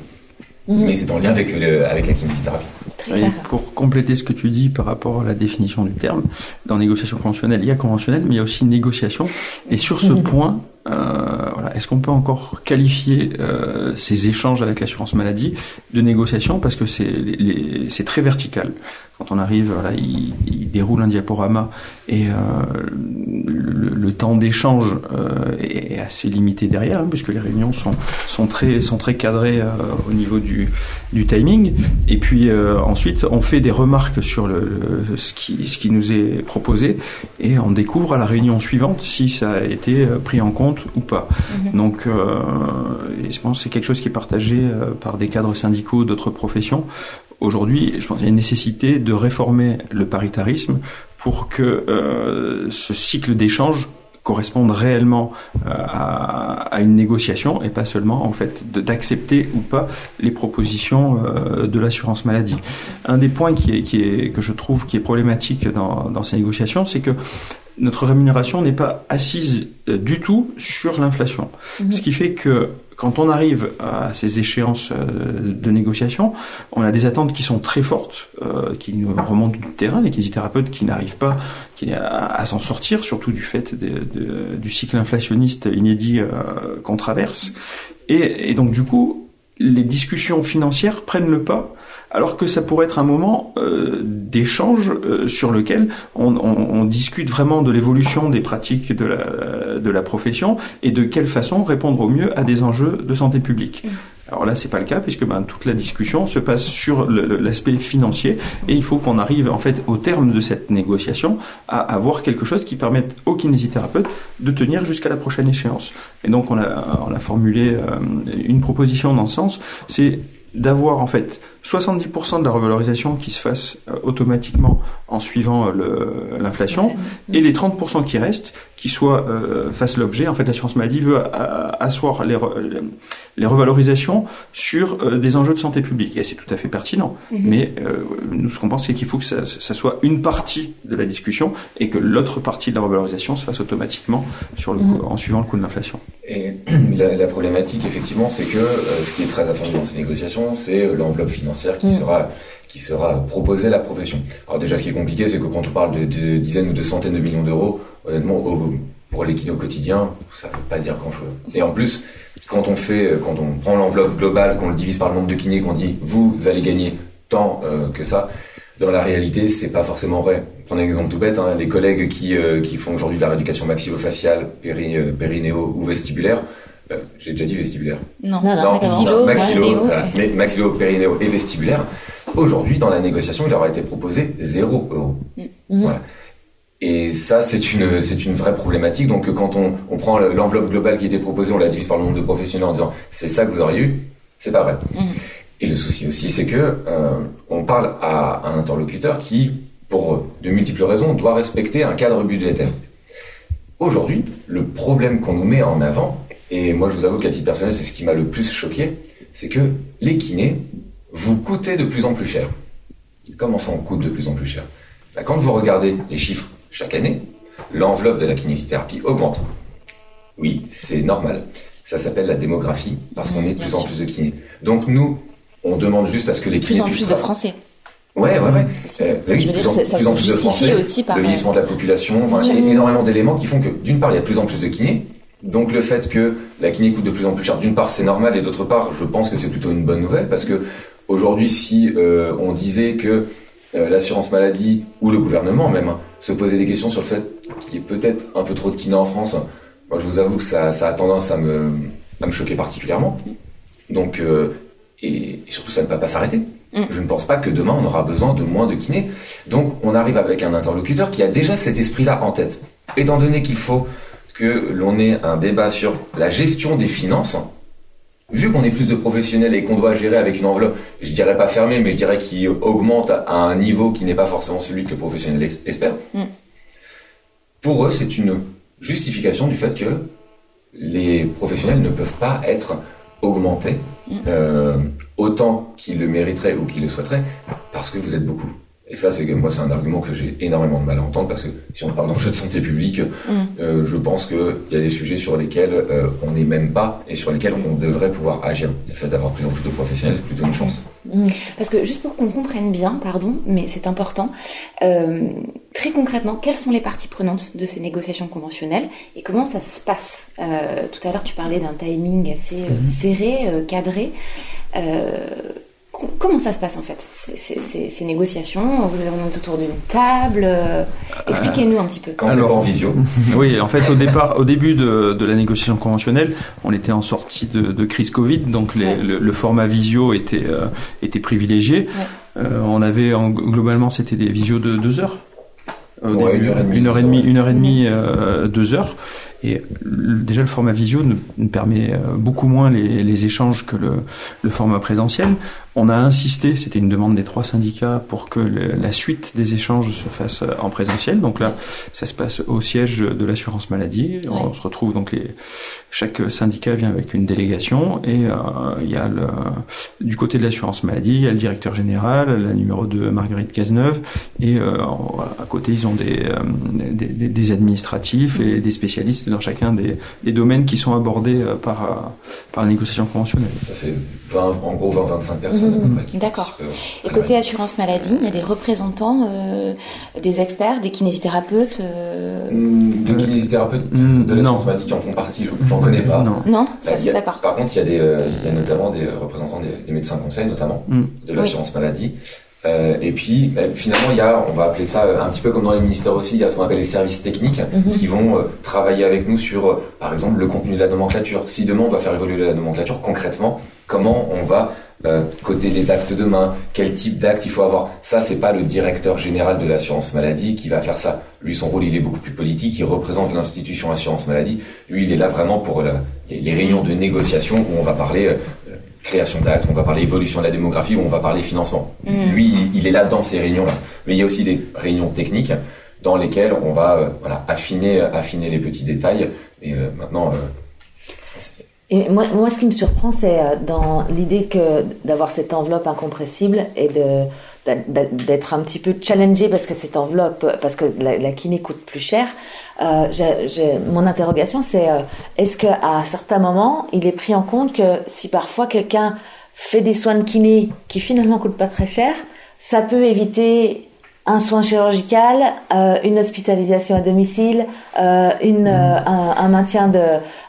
Mhm. Mais c'est en lien avec, avec la kinésithérapie. Et pour compléter ce que tu dis par rapport à la définition du terme, dans négociation conventionnelle, il y a conventionnelle, mais il y a aussi négociation. Et sur ce mhm. point, euh, est-ce qu'on peut encore qualifier euh, ces échanges avec l'assurance maladie de négociation parce que c'est très vertical. Quand on arrive, voilà, il, il déroule un diaporama et euh, le, le, temps d'échange est assez limité derrière, hein, puisque les réunions sont, sont très sont très cadrées au niveau du, du timing. Et puis ensuite, on fait des remarques sur le, ce qui ce qui nous est proposé et on découvre à la réunion suivante si ça a été pris en compte ou pas. Mm-hmm. Donc, je pense que c'est quelque chose qui est partagé par des cadres syndicaux d'autres professions aujourd'hui, je pense qu'il y a une nécessité de réformer le paritarisme pour que euh, ce cycle d'échange corresponde réellement euh, à, à, une négociation et pas seulement en fait d'accepter ou pas les propositions euh, de l'assurance maladie. Un des points qui est, qui est, que je trouve qui est problématique dans, dans ces négociations, c'est que notre rémunération n'est pas assise euh, du tout sur l'inflation. Mmh. Ce qui fait que quand on arrive à ces échéances euh, de négociation, on a des attentes qui sont très fortes, euh, qui nous remontent du terrain, les kinésithérapeutes qui n'arrivent pas qui, à, à s'en sortir, surtout du fait de, de, du cycle inflationniste inédit euh, qu'on traverse. Et, et donc du coup, les discussions financières prennent le pas alors que ça pourrait être un moment euh, d'échange euh, sur lequel on, discute vraiment de l'évolution des pratiques de la, de la profession et de quelle façon répondre au mieux à des enjeux de santé publique. Alors là, c'est pas le cas puisque ben, toute la discussion se passe sur l'aspect financier et il faut qu'on arrive en fait au terme de cette négociation à avoir quelque chose qui permette aux kinésithérapeutes de tenir jusqu'à la prochaine échéance. Et donc on a, on a formulé euh, une proposition dans ce sens, c'est d'avoir en fait 70% de la revalorisation qui se fasse euh, automatiquement en suivant euh, l'inflation. Et les 30% qui restent qui soient euh, fassent l'objet en fait l'assurance maladie veut asseoir les, les revalorisations sur euh, des enjeux de santé publique. Et c'est tout à fait pertinent. Mm -hmm. mais euh, nous ce qu'on pense c'est qu'il faut que ça, ça, soit une partie de la discussion et que l'autre partie de la revalorisation se fasse automatiquement sur le mm -hmm. en suivant le coût de l'inflation. Et la, la problématique effectivement c'est que euh, ce qui est très attendu dans ces négociations c'est euh, l'enveloppe financière qui mm sera qui sera proposée à la profession. Alors déjà, ce qui est compliqué, c'est que quand on parle de, de, dizaines ou de centaines de millions d'euros, honnêtement, au, pour les kinés au quotidien, ça ne veut pas dire grand-chose. Et en plus, quand on fait, quand on prend l'enveloppe globale, qu'on le divise par le nombre de kinés, qu'on dit vous allez gagner tant euh, que ça, dans la réalité, c'est pas forcément vrai. Prenez un exemple tout bête, hein, les collègues qui, euh, qui font aujourd'hui de la rééducation maxillofaciale, péri, euh, périnéo ou vestibulaire, j'ai déjà dit vestibulaire. Non, non, non maxillo, non, maxillo, voilà, mais maxillo, périnéo et vestibulaire. Aujourd'hui, dans la négociation, il leur a été proposé 0 euros. Mm. Voilà. Et ça, c'est une, c'est une vraie problématique. Donc, quand on, on prend l'enveloppe globale qui était proposée, on la divise par le nombre de professionnels en disant c'est ça que vous auriez eu, c'est pas vrai. Mmh. Et le souci aussi, c'est que euh, on parle à un interlocuteur qui, pour de multiples raisons, doit respecter un cadre budgétaire. Aujourd'hui, le problème qu'on nous met en avant, et moi je vous avoue qu'à titre personnel, c'est ce qui m'a le plus choqué, c'est que les kinés vous coûtez de plus en plus cher. Comment ça, on coûte de plus en plus cher? Ben, Quand vous regardez les chiffres chaque année, l'enveloppe de la kinésithérapie augmente. Oui, c'est normal. Ça s'appelle la démographie, parce qu'on est de plus en plus de kinés. Donc nous, on demande juste à ce que les kinés... Plus en plus de Français. Ouais, ouais, ouais. Euh, oui, je veux dire, en, ça, plus en plus de Français, aussi par le vieillissement de la population, enfin, il y a énormément d'éléments qui font que, d'une part, il y a de plus en plus de kinés, donc le fait que la kiné coûte de plus en plus cher, d'une part, c'est normal, et d'autre part, je pense que c'est plutôt une bonne nouvelle, parce que aujourd'hui, si euh, on disait que euh, l'assurance maladie ou le gouvernement même hein, se poser des questions sur le fait qu'il y ait peut-être un peu trop de kinés en France. Moi, je vous avoue que ça, ça a tendance à me, à me choquer particulièrement. Donc, euh, et, et, surtout, ça ne va pas s'arrêter. Mm. Je ne pense pas que demain, on aura besoin de moins de kinés. Donc, on arrive avec un interlocuteur qui a déjà cet esprit-là en tête. Étant donné qu'il faut que l'on ait un débat sur la gestion des finances, vu qu'on est plus de professionnels et qu'on doit gérer avec une enveloppe, je dirais pas fermée, mais je dirais qui augmente à un niveau qui n'est pas forcément celui que le professionnel espère, mm. pour eux, c'est une justification du fait que les professionnels ne peuvent pas être augmentés mm. euh, autant qu'ils le mériteraient ou qu'ils le souhaiteraient, parce que vous êtes beaucoup. Et ça, c'est moi, c'est un argument que j'ai énormément de mal à entendre parce que si on parle d'enjeux de santé publique, Mm. euh, je pense qu'il y a des sujets sur lesquels euh, on n'est même pas et sur lesquels on devrait pouvoir agir. Le fait d'avoir plus en plus de professionnels, c'est plutôt une chance. Parce que juste pour qu'on comprenne bien, pardon, mais c'est important, euh, très concrètement, quelles sont les parties prenantes de ces négociations conventionnelles et comment ça se passe? Tout à l'heure, tu parlais d'un timing assez euh, serré, cadré. Euh, comment ça se passe en fait, ces, ces- ces- ces négociations? Vous êtes autour d'une table euh, Expliquez-nous un petit peu. Quand c'est Alors- en visio, Oui, en fait, au départ, au début de, de la négociation conventionnelle, on était en sortie de, de crise Covid, donc les- Ouais. le, le format visio était, euh, était privilégié. Euh, on avait, en- globalement, c'était des visios de deux heures. Au Ouais, début, une heure et demie, une heure et deux demie, heures. une heure et demie, euh, deux heures. Et le- déjà, le format visio ne, permet euh, beaucoup moins les, les échanges que le, le format présentiel. On a insisté, c'était une demande des trois syndicats, pour que le- la suite des échanges se fasse en présentiel. Donc là, ça se passe au siège de l'assurance maladie. On se retrouve donc les chaque syndicat vient avec une délégation et euh, il y a le, du côté de l'assurance maladie, il y a le directeur général, la numéro 2 Marguerite Cazeneuve et euh, à côté ils ont des, euh, des, des- des administratifs et des spécialistes dans chacun des, des domaines qui sont abordés euh, par euh, par la négociation conventionnelle. ça fait 20, en gros 20-25 personnes. Qui D'accord. euh, Et côté assurance maladie, il y a des représentants, euh, des experts, des kinésithérapeutes. euh, Hmm, De kinésithérapeutes Hmm, de l'assurance maladie qui en font partie, je j'en connais pas. Non. Non, Bah, ça il y c'est a- d'accord. Par contre, il y a des, euh, il y a notamment des représentants des, des médecins conseils, notamment Mm. de l'assurance maladie. Euh, et puis, finalement, il y a, on va appeler ça euh, un petit peu comme dans les ministères aussi, il y a ce qu'on appelle les services techniques Mhm. qui vont euh, travailler avec nous sur, euh, par exemple, le contenu de la nomenclature. Si demain on doit faire évoluer la nomenclature, concrètement, comment on va euh, coter les actes de main, quel type d'acte il faut avoir. Ça, c'est pas le directeur général de l'assurance maladie qui va faire ça. Lui, son rôle, il est beaucoup plus politique. Il représente l'institution assurance maladie. Lui, il est là vraiment pour la- les réunions de négociation où on va parler euh, euh, création d'actes, on va parler évolution de la démographie, où on va parler financement. Mm. Lui, il- est là dans ces réunions-là. Mais il y a aussi des réunions techniques dans lesquelles on va euh, voilà, affiner, affiner les petits détails. Et euh, maintenant, euh, Et moi, moi, ce qui me surprend, c'est euh, dans l'idée que d'avoir cette enveloppe incompressible et d'être un petit peu challengé parce que cette enveloppe, parce que la, kiné coûte plus cher. Euh, mon interrogation, c'est euh, est-ce qu'à certains moments, il est pris en compte que si parfois quelqu'un fait des soins de kiné qui finalement coûtent pas très cher, ça peut éviter un soin chirurgical, euh, une hospitalisation à domicile, euh, une, euh, un, un maintien de,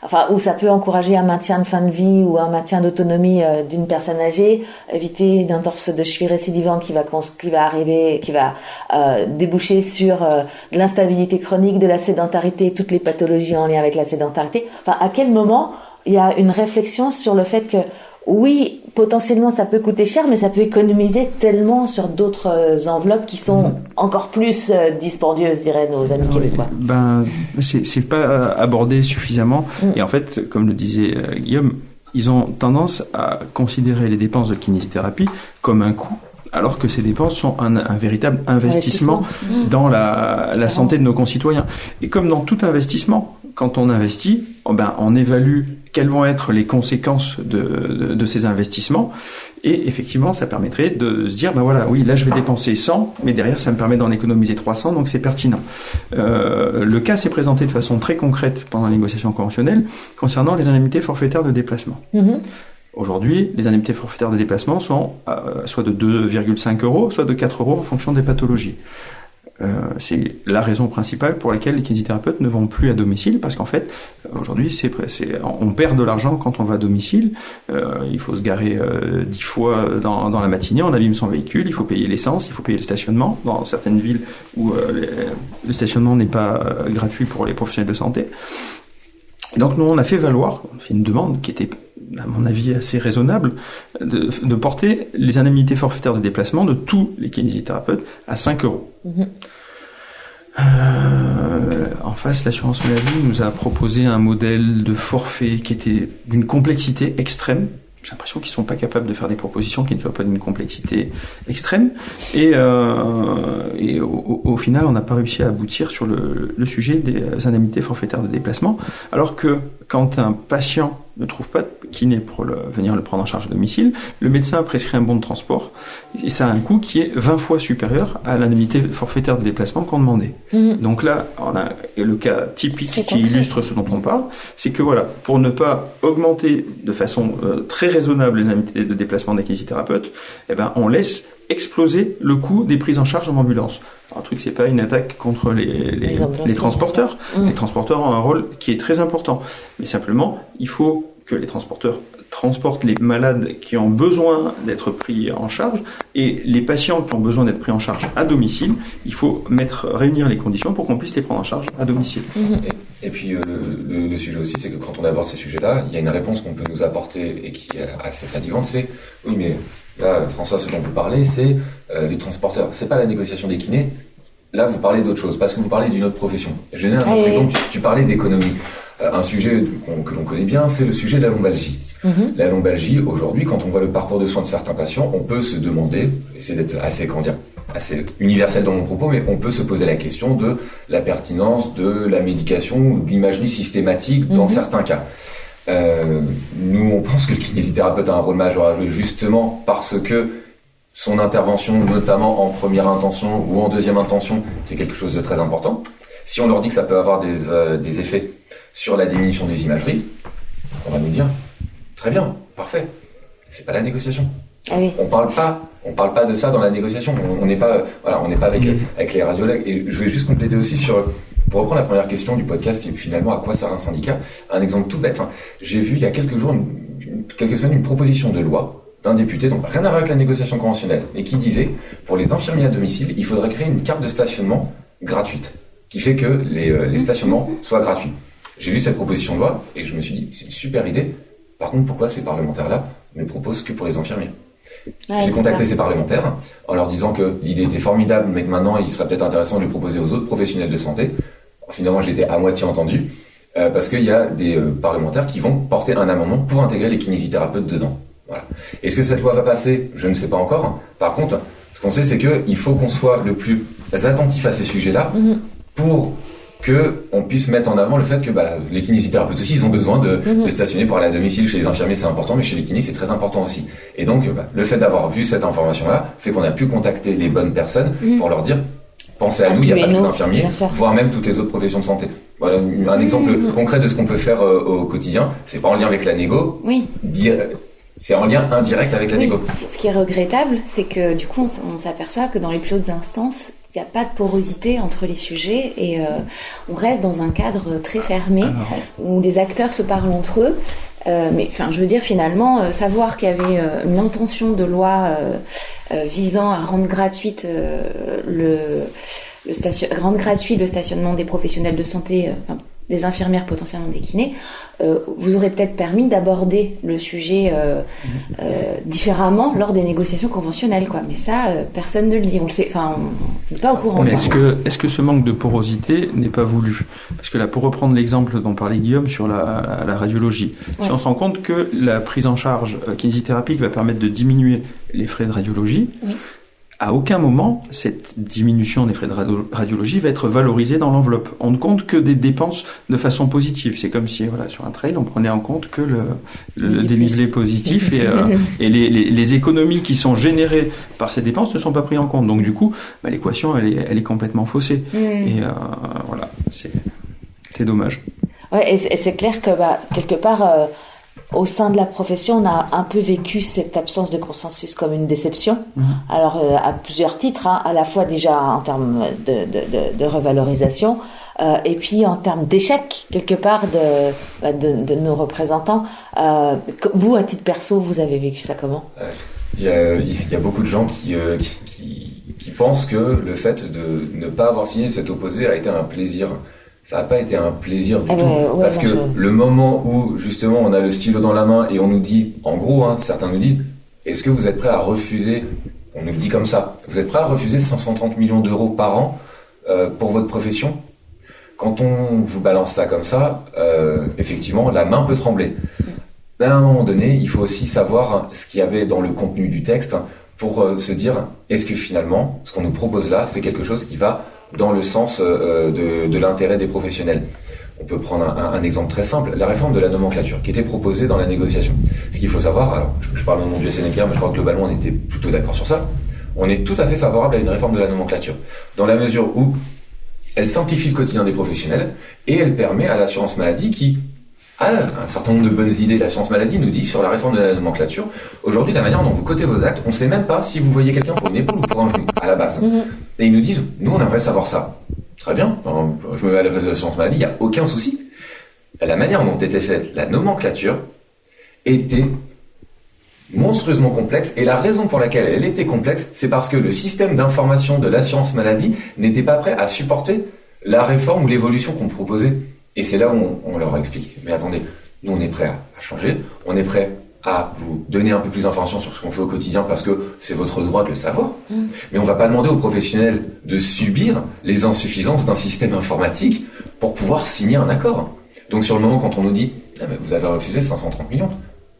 enfin, ou ça peut encourager un maintien de fin de vie ou un maintien d'autonomie d'une personne âgée, éviter une entorse de cheville récidivante qui va qui va arriver, qui va déboucher sur de l'instabilité chronique, de la sédentarité, toutes les pathologies en lien avec la sédentarité. Enfin, à quel moment il y a une réflexion sur le fait que oui, potentiellement ça peut coûter cher, mais ça peut économiser tellement sur d'autres euh, enveloppes qui sont encore plus euh, dispendieuses, diraient nos amis québécois. Ben, c'est pas euh, abordé suffisamment. Mm. Et en fait, comme le disait Guillaume, ils ont tendance à considérer les dépenses de kinésithérapie comme un coût, alors que ces dépenses sont un, un véritable investissement Mm. dans la, la santé de nos concitoyens. Et comme dans tout investissement, quand on investit, oh ben, on évalue quelles vont être les conséquences de, de, de ces investissements. Et effectivement, ça permettrait de se dire, ben voilà, oui, là je vais dépenser 100, mais derrière ça me permet d'en économiser 300, donc c'est pertinent. Euh, le cas s'est présenté de façon très concrète pendant la négociation conventionnelle concernant les indemnités forfaitaires de déplacement. Mhm. Aujourd'hui, les indemnités forfaitaires de déplacement sont euh, soit de 2,5 euros, soit de 4 euros en fonction des pathologies. Euh, c'est la raison principale pour laquelle les kinésithérapeutes ne vont plus à domicile, parce qu'en fait, euh, aujourd'hui, on perd de l'argent quand on va à domicile. Euh, il faut se garer dix fois dans, la matinée, on abîme son véhicule, il faut payer l'essence, il faut payer le stationnement. Dans certaines villes où le stationnement n'est pas gratuit pour les professionnels de santé. Donc nous, on a fait valoir, on a fait une demande qui était, à mon avis, assez raisonnable, de, de porter les indemnités forfaitaires de déplacement de tous les kinésithérapeutes à 5 euros. Mhm. Euh, en face, l'assurance maladie nous a proposé un modèle de forfait qui était d'une complexité extrême, j'ai l'impression qu'ils sont pas capables de faire des propositions qui ne soient pas d'une complexité extrême. Et, euh, et au, au, final, on n'a pas réussi à aboutir sur le, le, sujet des indemnités forfaitaires de déplacement, alors que quand un patient ne trouve pas de kiné pour le, venir le prendre en charge à domicile, le médecin a prescrit un bon de transport et ça a un coût qui est 20 fois supérieur à l'indemnité forfaitaire de déplacement qu'on demandait. Mmh. Donc là, on a le cas typique qui illustre ce dont on parle, c'est que voilà, pour ne pas augmenter de façon euh, très raisonnable les indemnités de déplacement des kinésithérapeutes, eh ben on laisse exploser le coût des prises en charge en ambulance. Un truc, c'est pas une attaque contre les, les, les transporteurs. Mmh. Les transporteurs ont un rôle qui est très important. Mais simplement, il faut que les transporteurs transportent les malades qui ont besoin d'être pris en charge et les patients qui ont besoin d'être pris en charge à domicile. Il faut mettre, réunir les conditions pour qu'on puisse les prendre en charge à domicile. Mmh. Et, et, puis euh, le, le, sujet aussi, c'est que quand on aborde ces sujets-là, il y a une réponse qu'on peut nous apporter et qui est assez fatigante, c'est oui, mais Là, François, ce dont vous parlez, c'est euh, les transporteurs. C'est pas la négociation des kinés. Là, vous parlez d'autre chose, parce que vous parlez d'une autre profession. Je vais donner un autre exemple. Tu, tu parlais d'économie. Euh, un sujet que l'on connaît bien, c'est le sujet de la lombalgie. Mm -hmm. La lombalgie, aujourd'hui, quand on voit le parcours de soins de certains patients, on peut se demander, essayer d'être assez, comment dire, assez universel dans mon propos, mais on peut se poser la question de la pertinence de la médication ou de l'imagerie systématique dans mm -hmm. certains cas. Euh, nous, on pense que le kinésithérapeute a un rôle majeur à jouer justement parce que son intervention, notamment en première intention ou en deuxième intention, c'est quelque chose de très important. Si on leur dit que ça peut avoir des, euh, des effets sur la diminution des imageries, on va nous dire très bien, parfait. C'est pas la négociation. Ah oui. On parle pas, on parle pas de ça dans la négociation. On n'est pas, voilà, on n'est pas avec, avec les radiologues. Et je vais juste compléter aussi sur pour reprendre la première question du podcast, c'est finalement à quoi sert un syndicat Un exemple tout bête. Hein. J'ai vu il y a quelques jours, une, quelques semaines, une proposition de loi d'un député, donc rien à voir avec la négociation conventionnelle, mais qui disait, pour les infirmiers à domicile, il faudrait créer une carte de stationnement gratuite, qui fait que les, euh, les stationnements soient gratuits. J'ai vu cette proposition de loi et je me suis dit, c'est une super idée. Par contre, pourquoi ces parlementaires-là ne proposent que pour les infirmiers? Ouais, J'ai contacté ces parlementaires en leur disant que l'idée était formidable, mais que maintenant il serait peut-être intéressant de le proposer aux autres professionnels de santé finalement, été à moitié entendu, euh, parce qu'il y a des euh, parlementaires qui vont porter un amendement pour intégrer les kinésithérapeutes dedans. Voilà. Est-ce que cette loi va passer? Je ne sais pas encore. Par contre, ce qu'on sait, c'est qu'il faut qu'on soit le plus attentif à ces sujets-là mm -hmm. pour que on puisse mettre en avant le fait que bah, les kinésithérapeutes aussi, ils ont besoin de, mm -hmm. de stationner pour aller à domicile. Chez les infirmiers, c'est important, mais chez les kinés, c'est très important aussi. Et donc, bah, le fait d'avoir vu cette information-là fait qu'on a pu contacter les bonnes personnes mm -hmm. pour leur dire pensez à nous, il n'y a pas que les infirmiers, voire même toutes les autres professions de santé. Voilà un exemple mmh. concret de ce qu'on peut faire euh, au quotidien. C'est pas en lien avec la négo. Oui. Dire, c'est en lien indirect avec la oui. négo. Ce qui est regrettable, c'est que du coup, on, on s'aperçoit que dans les plus hautes instances, il n'y a pas de porosité entre les sujets et euh, on reste dans un cadre très fermé Alors... où des acteurs se parlent entre eux. Euh, mais enfin, je veux dire finalement, euh, savoir qu'il y avait euh, une intention de loi euh, visant à rendre gratuite le, le station, rendre gratuit le stationnement des professionnels de santé, des infirmières potentiellement des kinés, euh, vous aurez peut-être permis d'aborder le sujet euh, euh, différemment lors des négociations conventionnelles, quoi. Mais ça, personne ne le dit. On le sait. Enfin, on n'est pas au courant. Mais est-ce que, est-ce que ce manque de porosité n'est pas voulu? Parce que là, pour reprendre l'exemple dont parlait Guillaume sur la, la, la radiologie, ouais. si on se rend compte que la prise en charge kinésithérapique va permettre de diminuer les frais de radiologie. Oui à aucun moment, cette diminution des frais de radiologie va être valorisée dans l'enveloppe. On ne compte que des dépenses de façon positive. C'est comme si, voilà, sur un trail, on prenait en compte que le, le dénivelé positif et, euh, et les, les, les, économies qui sont générées par ces dépenses ne sont pas prises en compte. Donc, du coup, bah, l'équation, elle est, elle est complètement faussée. Mmh. Et euh, voilà, c'est dommage. Ouais, et c'est clair que, bah, quelque part, euh au sein de la profession, on a un peu vécu cette absence de consensus comme une déception. Mmh. Alors, euh, à plusieurs titres, hein, à la fois déjà en termes de, de, de, de revalorisation, euh, et puis en termes d'échec, quelque part, de, de, nos représentants. Euh, vous, à titre perso, vous avez vécu ça comment? Il y, a, il y a beaucoup de gens qui, euh, qui, qui, qui pensent que le fait de ne pas avoir signé cet opposé a été un plaisir ça n'a pas été un plaisir du eh tout. Ben, ouais, parce que je... le moment où, justement, on a le stylo dans la main et on nous dit, en gros, hein, certains nous disent, est-ce que vous êtes prêt à refuser, on nous le dit comme ça, vous êtes prêt à refuser 530 millions d'euros par an euh, pour votre profession? Quand on vous balance ça comme ça, euh, effectivement, la main peut trembler. Mais à un moment donné, il faut aussi savoir ce qu'il y avait dans le contenu du texte pour euh, se dire est-ce que finalement, ce qu'on nous propose là, c'est quelque chose qui va dans le sens euh, de, de l'intérêt des professionnels. On peut prendre un, exemple très simple, la réforme de la nomenclature qui était proposée dans la négociation. Ce qu'il faut savoir, alors je, parle au nom du SNEK, mais je crois que globalement on était plutôt d'accord sur ça, on est tout à fait favorable à une réforme de la nomenclature, dans la mesure où elle simplifie le quotidien des professionnels et elle permet à l'assurance maladie qui a un certain nombre de bonnes idées. L'assurance maladie nous dit sur la réforme de la nomenclature, aujourd'hui la manière dont vous cotez vos actes, on ne sait même pas si vous voyez quelqu'un pour une épaule ou pour un genou, à la base. Mmh. Et ils nous disent, nous on aimerait savoir ça. Très bien, je me mets à la base de l'assurance maladie, il n'y a aucun souci. La manière dont était faite la nomenclature était monstrueusement complexe et la raison pour laquelle elle était complexe, c'est parce que le système d'information de l'assurance maladie n'était pas prêt à supporter la réforme ou l'évolution qu'on proposait. Et c'est là où on, on, leur a expliqué. Mais attendez, nous on est prêt à, à, changer, on est prêt à vous donner un peu plus d'informations sur ce qu'on fait au quotidien parce que c'est votre droit de le savoir. Mmh. Mais on va pas demander aux professionnels de subir les insuffisances d'un système informatique pour pouvoir signer un accord. Donc sur le moment quand on nous dit ah, mais vous avez refusé 530 millions,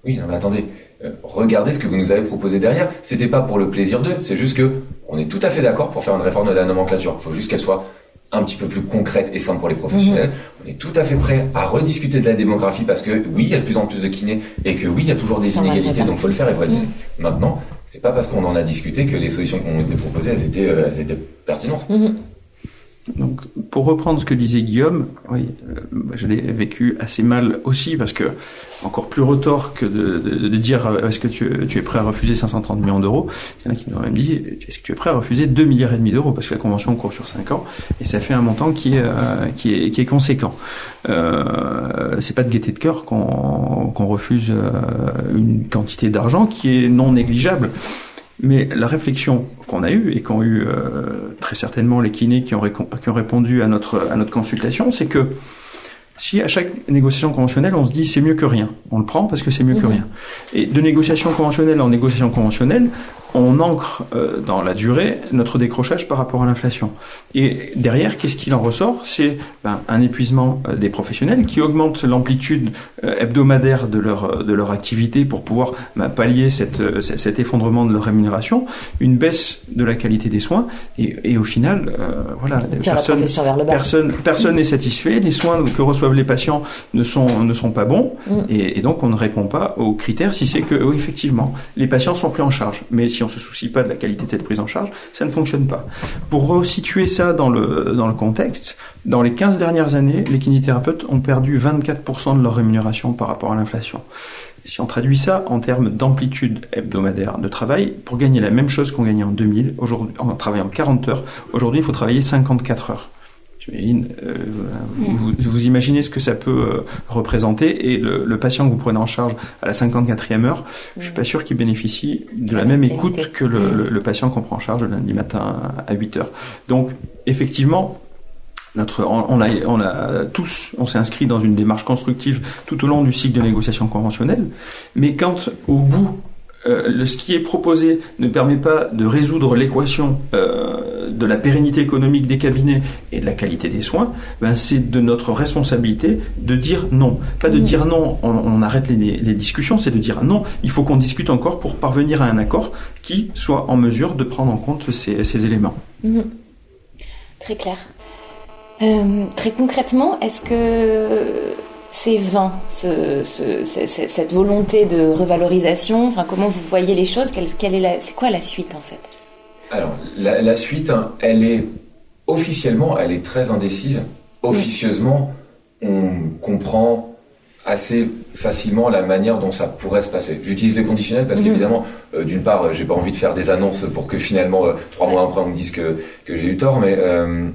oui, non, mais attendez, euh, regardez ce que vous nous avez proposé derrière. C'était pas pour le plaisir d'eux, c'est juste que on est tout à fait d'accord pour faire une réforme de la nomenclature. Il faut juste qu'elle soit un petit peu plus concrète et simple pour les professionnels. Mmh. On est tout à fait prêt à rediscuter de la démographie parce que oui, il y a de plus en plus de kinés et que oui, il y a toujours des inégalités, donc faut le faire et voilà. Mmh. Maintenant, c'est pas parce qu'on en a discuté que les solutions qui ont été proposées, elles étaient, euh, elles étaient pertinentes. Mmh. Donc, pour reprendre ce que disait Guillaume, oui, euh, je l'ai vécu assez mal aussi parce que encore plus retort que de, dire euh, est-ce que tu, es prêt à refuser 530 millions d'euros? Il y en a qui nous ont même dit est-ce que tu es prêt à refuser 2 milliards et demi d'euros? Parce que la convention court sur 5 ans et ça fait un montant qui est euh, qui est, qui est conséquent. Euh, c'est pas de gaieté de cœur qu'on qu'on refuse une quantité d'argent qui est non négligeable. Mais la réflexion qu'on a eue et qu'ont eu euh, très certainement les kinés qui ont, qui ont répondu à notre, à notre consultation, c'est que si à chaque négociation conventionnelle, on se dit c'est mieux que rien, on le prend parce que c'est mieux mmh. que rien. Et de négociation conventionnelle en négociation conventionnelle, on ancre euh, dans la durée notre décrochage par rapport à l'inflation. Et derrière, qu'est-ce qu'il en ressort? C'est ben, un épuisement euh, des professionnels qui augmente l'amplitude euh, hebdomadaire de leur, de leur activité pour pouvoir ben, pallier cette, cet effondrement de leur rémunération, une baisse de la qualité des soins, et, et au final, voilà, personne, personne, personne n'est satisfait, les soins que reçoivent les patients ne sont, ne sont pas bons, mm. et, et, donc on ne répond pas aux critères si c'est que, oui, effectivement, les patients sont pris en charge. Mais si on se soucie pas de la qualité de cette prise en charge, ça ne fonctionne pas. Pour resituer ça dans le, dans le contexte, dans les 15 dernières années, les kinésithérapeutes ont perdu 24% de leur rémunération par rapport à l'inflation. Si on traduit ça en termes d'amplitude hebdomadaire de travail, pour gagner la même chose qu'on gagnait en 2000, aujourd'hui, en travaillant 40 heures, aujourd'hui il faut travailler 54 heures. J'imagine, euh, vous, vous, imaginez ce que ça peut euh, représenter. Et le, le, patient que vous prenez en charge à la 54e heure, je suis pas sûr qu'il bénéficie de la même écoute que le, le, le patient qu'on prend en charge le lundi matin à 8 heures. Donc, effectivement, notre, on, a, on a tous, on s'est inscrit dans une démarche constructive tout au long du cycle de négociation conventionnelle, mais quand au bout euh, le, ce qui est proposé ne permet pas de résoudre l'équation euh, de la pérennité économique des cabinets et de la qualité des soins, ben c'est de notre responsabilité de dire non. Pas de mmh. dire non, on, on arrête les, les discussions, c'est de dire non, il faut qu'on discute encore pour parvenir à un accord qui soit en mesure de prendre en compte ces, ces éléments. Mmh. Très clair. Euh, très concrètement, est-ce que c'est vain, ce, ce, cette volonté de revalorisation Enfin, comment vous voyez les choses quelle, quelle est C'est quoi la suite en fait? Alors, la, la, suite, hein, elle est officiellement, elle est très indécise. Officieusement, on comprend assez facilement la manière dont ça pourrait se passer. J'utilise le conditionnel parce mmh. qu'évidemment, euh, d'une part, j'ai pas envie de faire des annonces pour que finalement, euh, trois mois après, on me dise que, que j'ai eu tort, mais euh,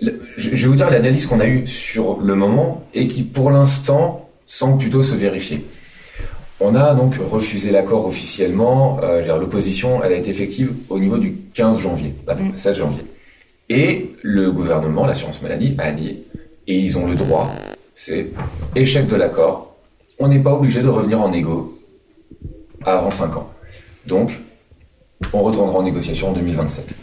je vais vous dire l'analyse qu'on a eue sur le moment et qui pour l'instant semble plutôt se vérifier. On a donc refusé l'accord officiellement, euh, l'opposition elle a été effective au niveau du 15 janvier, mm. 7 janvier. Et le gouvernement, l'assurance maladie, a dit, et ils ont le droit, c'est échec de l'accord, on n'est pas obligé de revenir en égo avant 5 ans. Donc, on retournera en négociation en 2027.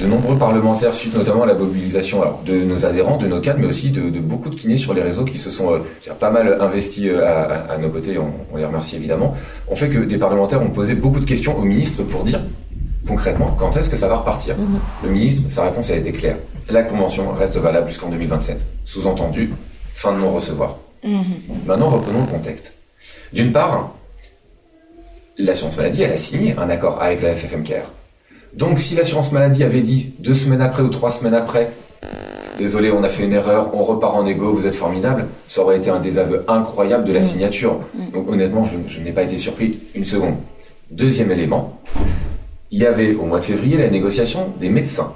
De nombreux parlementaires, suite notamment à la mobilisation de nos adhérents, de nos cadres, mais aussi de, beaucoup de kinés sur les réseaux qui se sont euh, pas mal investis euh, à, nos côtés, on, les remercie évidemment, ont fait que des parlementaires ont posé beaucoup de questions au ministre pour dire concrètement quand est-ce que ça va repartir? Mhm. Le ministre, sa réponse a été claire. La convention reste valable jusqu'en 2027. Sous-entendu, fin de non-recevoir. Mhm. Maintenant, reprenons le contexte. D'une part, l'assurance maladie, elle a signé un accord avec la FFMKR. Donc si l'assurance maladie avait dit deux semaines après ou trois semaines après, désolé, on a fait une erreur, on repart en égo, vous êtes formidable, ça aurait été un désaveu incroyable de la mm. signature. Mm. Donc honnêtement, je, n'ai pas été surpris une seconde. Deuxième élément, il y avait au mois de février la négociation des médecins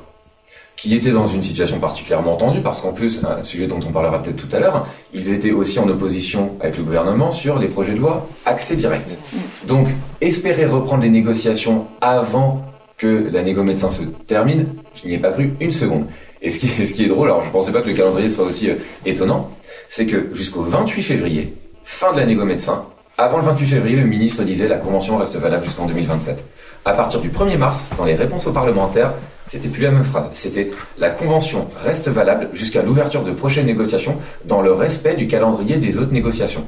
qui étaient dans une situation particulièrement tendue, parce qu'en plus, un sujet dont on parlera peut-être tout à l'heure, ils étaient aussi en opposition avec le gouvernement sur les projets de loi accès direct. Mm. Donc, espérer reprendre les négociations avant que la négo médecin se termine, je n'y ai pas cru une seconde. Et ce qui, est, drôle, alors je ne pensais pas que le calendrier serait aussi euh, étonnant, c'est que jusqu'au 28 février, fin de la négo médecin, avant le 28 février, le ministre disait la convention reste valable jusqu'en 2027. À partir du 1er mars, dans les réponses aux parlementaires, c'était plus la même phrase. C'était la convention reste valable jusqu'à l'ouverture de prochaines négociations dans le respect du calendrier des autres négociations.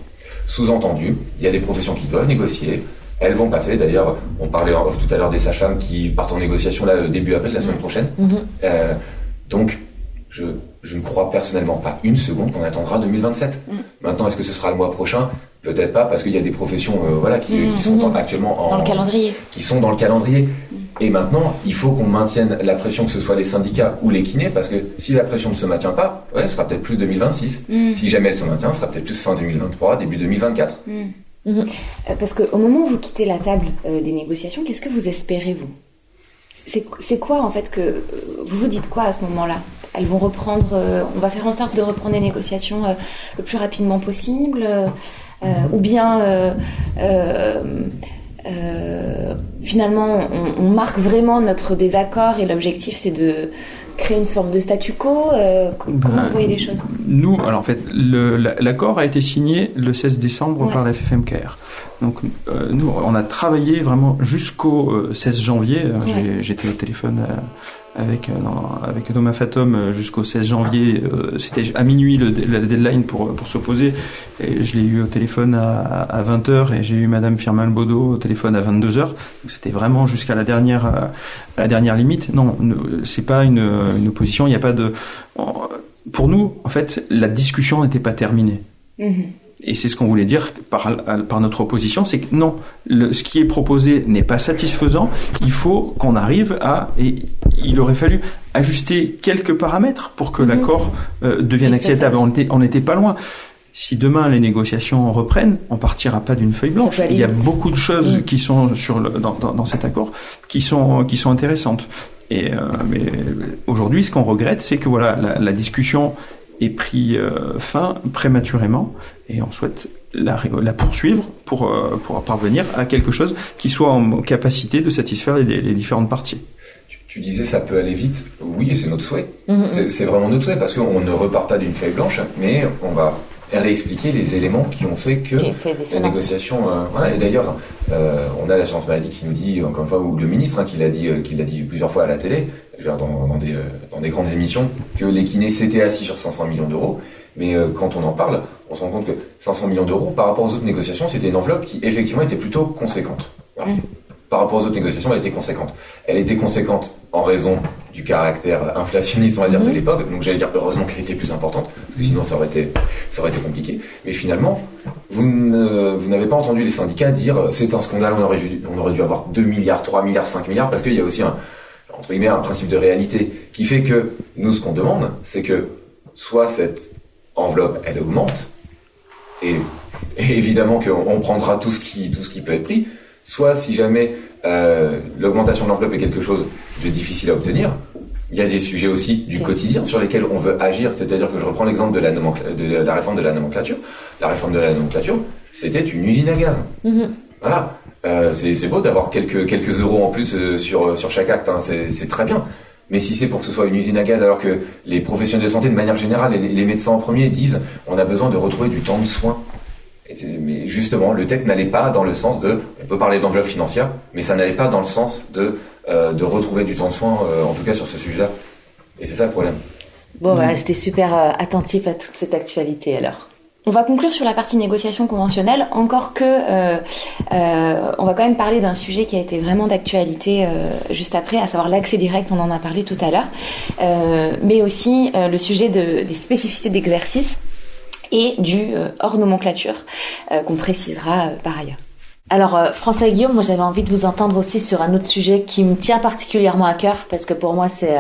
Sous-entendu, il y a des professions qui doivent négocier, elles vont passer. D'ailleurs, on parlait en off tout à l'heure des sages-femmes qui partent en négociation là début avril, la semaine mm. prochaine. Mm-hmm. Euh, donc, je, je, ne crois personnellement pas une seconde qu'on attendra 2027. Mm. Maintenant, est-ce que ce sera le mois prochain? Peut-être pas, parce qu'il y a des professions euh, voilà, qui, qui sont mm-hmm. actuellement en, dans le calendrier. Qui sont dans le calendrier. Et maintenant, il faut qu'on maintienne la pression, que ce soit les syndicats ou les kinés, parce que si la pression ne se maintient pas, ouais, ce sera peut-être plus 2026. Si jamais elle se maintient, ce sera peut-être plus fin 2023, début 2024. Euh, parce qu'au moment où vous quittez la table euh, des négociations, qu'est-ce que vous espérez, vous? C'est quoi, en fait, que. Euh, vous vous dites quoi à ce moment-là? Elles vont reprendre. on va faire en sorte de reprendre les négociations le plus rapidement possible Ou bien. finalement, on, marque vraiment notre désaccord et l'objectif c'est de créer une forme de statu quo euh, Comment ben, vous voyez les choses? Nous, alors en fait, l'accord a été signé le 16 décembre par la FFMKR. Donc euh, nous, on a travaillé vraiment jusqu'au 16 euh, janvier. J'étais au téléphone avec euh, avec Thomas Fatom euh, jusqu'au 16 janvier. Euh, c'était à minuit le, la deadline pour pour s'opposer. Je l'ai eu au téléphone à, à 20h et j'ai eu Madame Firmin Baudot au téléphone à 22h. Donc c'était vraiment jusqu'à la dernière la dernière limite. Non, c'est pas une, une opposition. Il n'y a pas de. Pour nous, en fait, la discussion n'était pas terminée. Mm-hmm. Et c'est ce qu'on voulait dire par, par notre opposition, c'est que non, le, ce qui est proposé n'est pas satisfaisant. Il faut qu'on arrive à, et il aurait fallu ajuster quelques paramètres pour que mhm. l'accord euh, devienne acceptable. On n'était pas loin. Si demain les négociations reprennent, on partira pas d'une feuille blanche. Il y a beaucoup de choses qui sont sur le, dans, dans, dans, cet accord qui sont qui sont intéressantes. Et euh, mais aujourd'hui, ce qu'on regrette, c'est que voilà, la, la discussion est pris euh, fin prématurément et on souhaite la, la poursuivre pour, euh, pour parvenir à quelque chose qui soit en capacité de satisfaire les, les différentes parties. Tu, disais ça peut aller vite, oui, c'est notre souhait. Mm-hmm. C'est vraiment notre souhait parce qu'on ne repart pas d'une feuille blanche, mais on va réexpliquer les éléments qui ont fait que la négociation. Euh, voilà. Et d'ailleurs, euh, on a l'assurance maladie qui nous dit, encore une fois, ou le ministre hein, qui l'a dit, euh, qui l'a dit plusieurs fois à la télé, dans, dans, des, dans des grandes émissions, que les kinés s'étaient assis sur 500 millions d'euros. Mais quand on en parle, on se rend compte que 500 millions d'euros, par rapport aux autres négociations, c'était une enveloppe qui effectivement était plutôt conséquente. Voilà. Mm par rapport aux autres négociations, elle était conséquente. Elle était conséquente en raison du caractère inflationniste, on va dire, de mhm. l'époque. Donc j'allais dire heureusement qu'elle était plus importante, parce que sinon ça aurait été, ça aurait été compliqué. Mais finalement, vous, n'avez pas entendu les syndicats dire euh, c'est un scandale, on aurait, dû, on aurait dû avoir 2 milliards, 3 milliards, 5 milliards, parce qu'il y a aussi un, entre guillemets, un principe de réalité qui fait que nous, ce qu'on demande, c'est que soit cette enveloppe, elle augmente, et, et évidemment qu'on prendra tout ce, qui, tout ce qui peut être pris, soit si jamais euh, l'augmentation de l'enveloppe est quelque chose de difficile à obtenir, il y a des sujets aussi du quotidien sur lesquels on veut agir. C'est-à-dire que je reprends l'exemple de, la de la réforme de la nomenclature. La réforme de la nomenclature, c'était une usine à gaz. Mm-hmm. Voilà. Euh, c'est beau d'avoir quelques, quelques euros en plus euh, sur, sur chaque acte, hein. c'est très bien. Mais si c'est pour que ce soit une usine à gaz, alors que les professionnels de santé, de manière générale, et les médecins en premier disent, on a besoin de retrouver du temps de soins mais justement, le texte n'allait pas dans le sens de, on peut parler d'enveloppe financière, mais ça n'allait pas dans le sens de de retrouver du temps de soin, en tout cas sur ce sujet-là. Et c'est ça le problème. Bon, voilà, c'était super attentif à toute cette actualité alors. On va conclure sur la partie négociation conventionnelle, encore que euh, euh, on va quand même parler d'un sujet qui a été vraiment d'actualité euh, juste après, à savoir l'accès direct, on en a parlé tout à l'heure, mais aussi le sujet de, des spécificités d'exercice et du hors nomenclature qu'on précisera par ailleurs. Alors François et Guillaume, moi j'avais envie de vous entendre aussi sur un autre sujet qui me tient particulièrement à cœur parce que pour moi c'est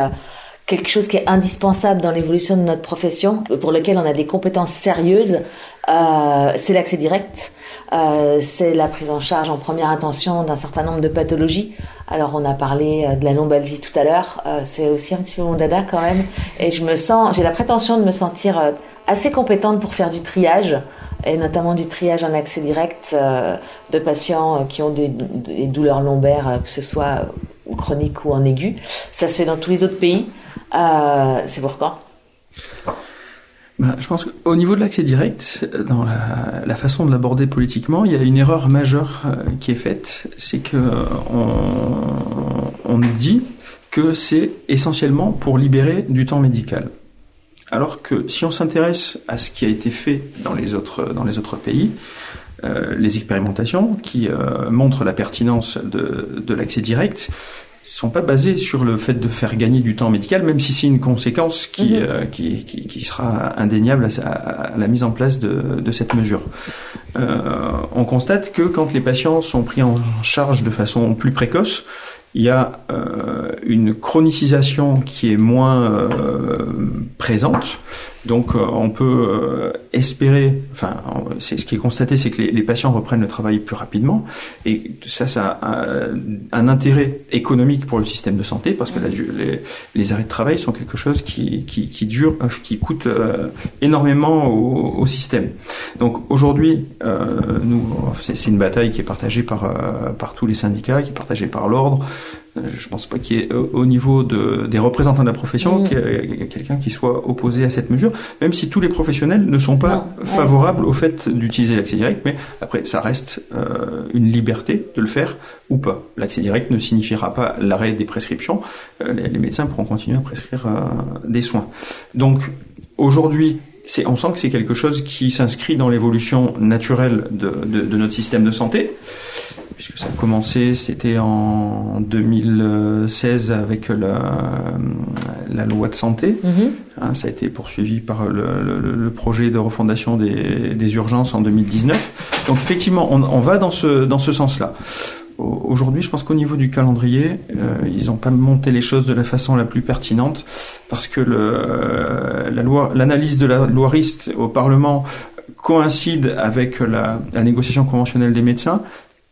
quelque chose qui est indispensable dans l'évolution de notre profession, pour lequel on a des compétences sérieuses, euh, c'est l'accès direct, euh, c'est la prise en charge en première intention d'un certain nombre de pathologies. Alors on a parlé euh, de la lombalgie tout à l'heure, euh, c'est aussi un petit peu mon dada quand même, et je me sens, j'ai la prétention de me sentir euh, assez compétente pour faire du triage et notamment du triage en accès direct de patients qui ont des, douleurs lombaires, que ce soit chroniques ou en aigu. Ça se fait dans tous les autres pays. Euh, c'est pourquoi bah, je pense qu'au niveau de l'accès direct, dans la, façon de l'aborder politiquement, il y a une erreur majeure euh, qui est faite, c'est que on, nous dit que c'est essentiellement pour libérer du temps médical. Alors que si on s'intéresse à ce qui a été fait dans les autres, dans les autres pays, euh, les expérimentations qui montrent la pertinence de, de l'accès direct, sont pas basés sur le fait de faire gagner du temps médical, même si c'est une conséquence qui, mhm. euh, qui, qui, qui, sera indéniable à, la mise en place de, de cette mesure. Euh, on constate que quand les patients sont pris en charge de façon plus précoce, il y a euh, une chronicisation qui est moins euh, présente. Donc euh, on peut espérer, enfin c'est ce qui est constaté, c'est que les, patients reprennent le travail plus rapidement et ça, ça a un, intérêt économique pour le système de santé parce que les, les, arrêts de travail sont quelque chose qui, qui, qui dure, qui coûte énormément au, au, système. Donc aujourd'hui, nous, c'est une bataille qui est partagée par par tous les syndicats, qui est partagée par l'ordre. Je pense pas qu'il y ait au niveau de, des représentants de la profession mmh. quelqu'un qui soit opposé à cette mesure, même si tous les professionnels ne sont pas favorables au fait d'utiliser l'accès direct, mais après ça reste euh, une liberté de le faire ou pas. L'accès direct ne signifiera pas l'arrêt des prescriptions, euh, les, médecins pourront continuer à prescrire euh, des soins. Donc aujourd'hui, on sent que c'est quelque chose qui s'inscrit dans l'évolution naturelle de, de, de, notre système de santé puisque ça a commencé, c'était en 2016 avec la, la loi de santé. Mhm. Hein, ça a été poursuivi par le, le, projet de refondation des, des, urgences en 2019. Donc effectivement, on, on va dans ce, dans ce sens-là. Aujourd'hui, je pense qu'au niveau du calendrier, euh, ils n'ont pas monté les choses de la façon la plus pertinente parce que le, la loi, l'analyse de la loi RIST au Parlement coïncide avec la, la négociation conventionnelle des médecins,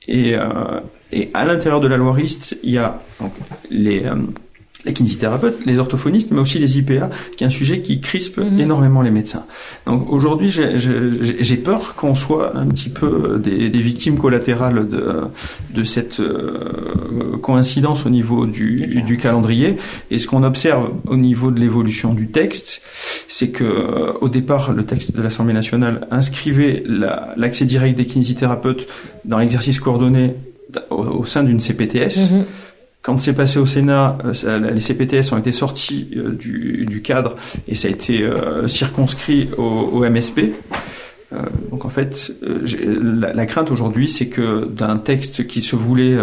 et, euh, et à l'intérieur de la loi RIST, il y a donc, les, euh, les kinésithérapeutes, les orthophonistes, mais aussi les IPA, qui est un sujet qui crispe mhm. énormément les médecins. Donc aujourd'hui, j'ai peur qu'on soit un petit peu des, des, victimes collatérales de, de cette euh, coïncidence au niveau du, du, calendrier. Et ce qu'on observe au niveau de l'évolution du texte, c'est que euh, au départ, le texte de l'Assemblée nationale inscrivait l'accès direct des kinésithérapeutes dans l'exercice coordonné au, sein d'une CPTS. Mhm. Quand c'est passé au Sénat, euh, les CPTS ont été sortis euh, du, cadre et ça a été euh, circonscrit au, MSP. donc en fait, la, crainte aujourd'hui, c'est que d'un texte qui se voulait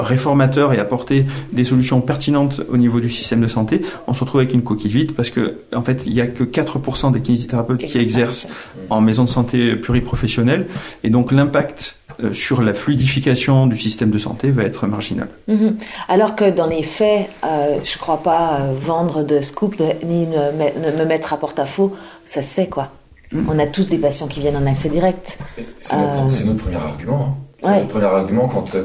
réformateur et apporter des solutions pertinentes au niveau du système de santé, on se retrouve avec une coquille vide parce que en fait, il y a que 4% des kinésithérapeutes qui exercent en maison de santé pluriprofessionnelle et donc l'impact euh, sur la fluidification du système de santé va être marginal. Mhm. Alors que dans les faits, euh, je ne crois pas euh, vendre de scoop ni me mettre à porte-à-faux, ça se fait quoi. Mhm. On a tous des patients qui viennent en accès direct. C'est notre, premier argument. Hein. C'est le premier argument. Quand euh,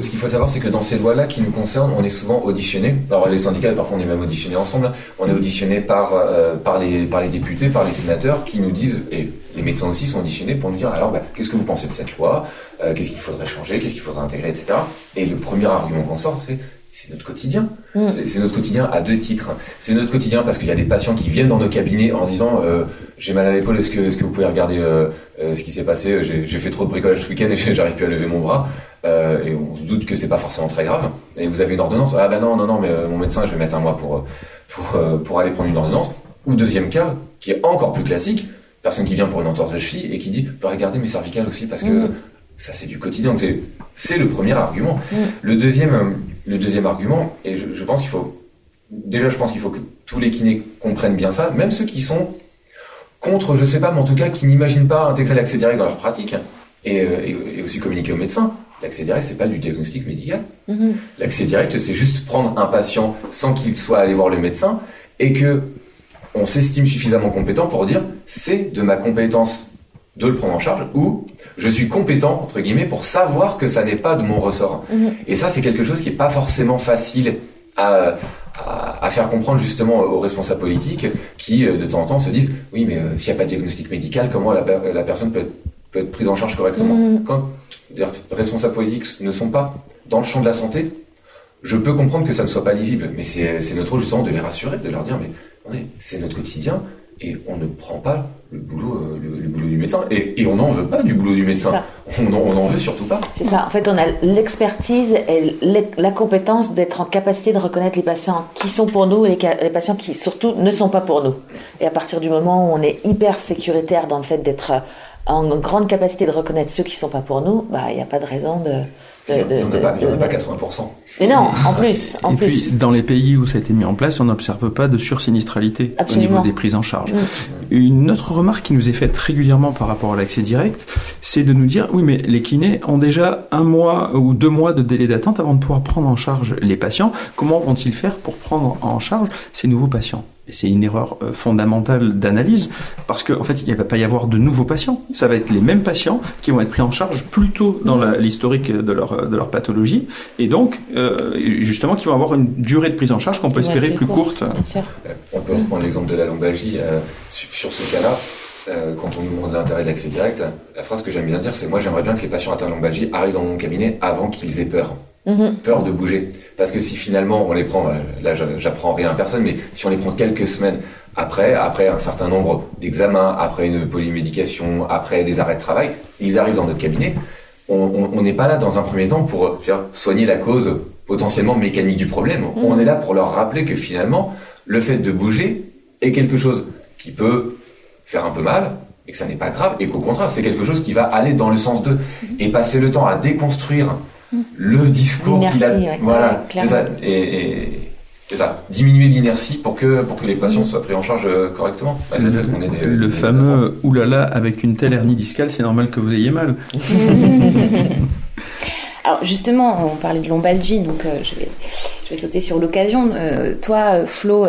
ce qu'il faut savoir, c'est que dans ces lois-là qui nous concernent, on est souvent auditionné. Alors les syndicats, parfois on est même auditionné ensemble. On est auditionné par euh, par les par les députés, par les sénateurs, qui nous disent et les médecins aussi sont auditionnés pour nous dire alors bah, qu'est-ce que vous pensez de cette loi, euh, qu'est-ce qu'il faudrait changer, qu'est-ce qu'il faudrait intégrer, etc. Et le premier argument qu'on sort, c'est c'est notre quotidien. Mm. C'est notre quotidien à deux titres. C'est notre quotidien parce qu'il y a des patients qui viennent dans nos cabinets en disant euh, j'ai mal à l'épaule, est-ce que, vous pouvez regarder euh, euh, ce qui s'est passé J'ai fait trop de bricolage ce week-end et j'arrive plus à lever mon bras. et on se doute que c'est pas forcément très grave. Et vous avez une ordonnance Ah ben non, non, non, mais mon médecin, je vais mettre un mois pour, pour, pour aller prendre une ordonnance. Ou deuxième cas, qui est encore plus classique, personne qui vient pour une entorse de cheville et qui dit bah, regardez mes cervicales aussi parce que mm. ça c'est du quotidien. C'est le premier argument. Mm. Le deuxième le deuxième argument, et je, pense qu'il faut, déjà je pense qu'il faut que tous les kinés comprennent bien ça, même ceux qui sont contre, je sais pas, mais en tout cas qui n'imaginent pas intégrer l'accès direct dans leur pratique, et, euh, aussi communiquer au médecin. L'accès direct, c'est pas du diagnostic médical. Mm-hmm. L'accès direct, c'est juste prendre un patient sans qu'il soit allé voir le médecin et que on s'estime suffisamment compétent pour dire c'est de ma compétence de le prendre en charge ou je suis compétent entre guillemets pour savoir que ça n'est pas de mon ressort. Mhm. Et ça c'est quelque chose qui est pas forcément facile à, à, faire comprendre justement aux responsables politiques qui euh, de temps en temps se disent oui mais euh, s'il n'y a pas de diagnostic médical comment la, la personne peut être, peut être, prise en charge correctement mhm. Quand les responsables politiques ne sont pas dans le champ de la santé, je peux comprendre que ça ne soit pas lisible, mais c'est notre rôle justement de les rassurer, de leur dire mais c'est notre quotidien, et on ne prend pas le boulot, euh, le, boulot du médecin. Et, on n'en veut pas du boulot du médecin. On n'en veut surtout pas. C'est ça. En fait, on a l'expertise et la compétence d'être en capacité de reconnaître les patients qui sont pour nous et les, patients qui surtout ne sont pas pour nous. Et à partir du moment où on est hyper sécuritaire dans le fait d'être en grande capacité de reconnaître ceux qui ne sont pas pour nous, bah, il n'y a pas de raison de il n'y en, a pas 80%. Mais non, en plus. En et plus. puis, dans les pays où ça a été mis en place, on n'observe pas de sursinistralité au niveau des prises en charge. Mm. Une autre remarque qui nous est faite régulièrement par rapport à l'accès direct, c'est de nous dire, oui, mais les kinés ont déjà un mois ou deux mois de délai d'attente avant de pouvoir prendre en charge les patients. Comment vont-ils faire pour prendre en charge ces nouveaux patients? C'est une erreur euh, fondamentale d'analyse parce qu'en en fait, il ne va pas y avoir de nouveaux patients. Ça va être les mêmes patients qui vont être pris en charge plus tôt dans l'historique de leur, de leur pathologie et donc, euh, justement, qui vont avoir une durée de prise en charge qu'on peut espérer plus courte. On peut reprendre l'exemple de la lombalgie. Euh, sur, ce cas-là, quand on nous demande l'intérêt de l'accès direct, la phrase que j'aime bien dire, c'est moi j'aimerais bien que les patients atteints de lombalgie arrivent dans mon cabinet avant qu'ils aient peur. Mhm. Peur de bouger. Parce que si finalement on les prend, là j'apprends rien à personne, mais si on les prend quelques semaines après, après un certain nombre d'examens, après une polymédication, après des arrêts de travail, ils arrivent dans notre cabinet. On n'est pas là dans un premier temps pour soigner la cause potentiellement mécanique du problème. Mhm. On est là pour leur rappeler que finalement, le fait de bouger est quelque chose qui peut faire un peu mal, et que ça n'est pas grave, et qu'au contraire, c'est quelque chose qui va aller dans le sens d'eux. Et passer le temps à déconstruire le discours qu'il a. Voilà, c'est ça. Et, c'est ça, diminuer l'inertie pour que, pour que les patients mm. soient pris en charge euh, correctement. Le, fameux oulala avec une telle hernie discale, c'est normal que vous ayez mal. Alors justement, on parlait de lombalgie, donc euh, je, vais, je vais sauter sur l'occasion. Euh, toi, Flo,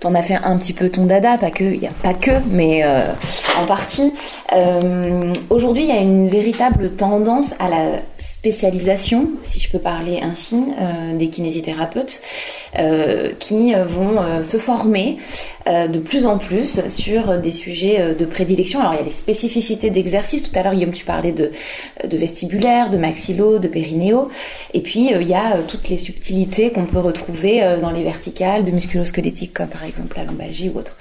t'en as fait un petit peu ton dada, pas que, n'y a pas que, mais euh, en partie. Euh, Aujourd'hui, il y a une véritable tendance à la spécialisation, si je peux parler ainsi, euh, des kinésithérapeutes, qui vont se former de plus en plus sur des sujets de prédilection. Alors, il y a les spécificités d'exercice. Tout à l'heure, Guillaume, tu parlais de, de vestibulaire, de maxillo, de périnéo. Et puis, il y a toutes les subtilités qu'on peut retrouver dans les verticales, de musculosquelettiques, comme par exemple la lombalgie ou autre.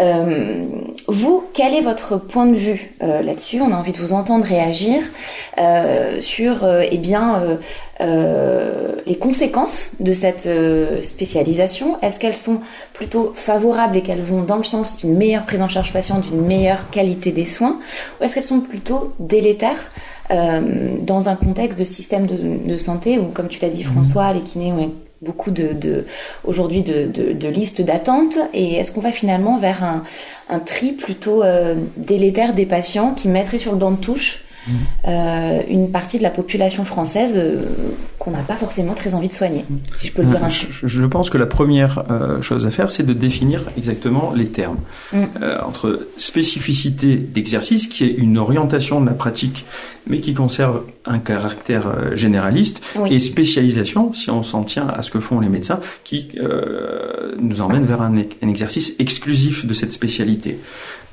Euh, vous, quel est votre point de vue euh, là-dessus? On a envie de vous entendre réagir euh, sur eh bien, les conséquences de cette spécialisation. Est-ce qu'elles sont plutôt favorables et qu'elles vont dans le sens d'une meilleure prise en charge patient, d'une meilleure qualité des soins? Ou est-ce qu'elles sont plutôt délétères dans un contexte de système de, santé où, comme tu l'as dit mmh. François, les kinés ont beaucoup de, aujourd'hui de, listes d'attente et est-ce qu'on va finalement vers un, tri plutôt euh, délétère des patients qui mettraient sur le banc de touche euh, une partie de la population française euh, qu'on n'a pas forcément très envie de soigner, si je peux le dire ainsi. Je, pense que la première euh, chose à faire, c'est de définir exactement les termes. Mm. entre spécificité d'exercice, qui est une orientation de la pratique, mais qui conserve un caractère généraliste, et spécialisation, si on s'en tient à ce que font les médecins, qui nous emmène vers un, un, exercice exclusif de cette spécialité.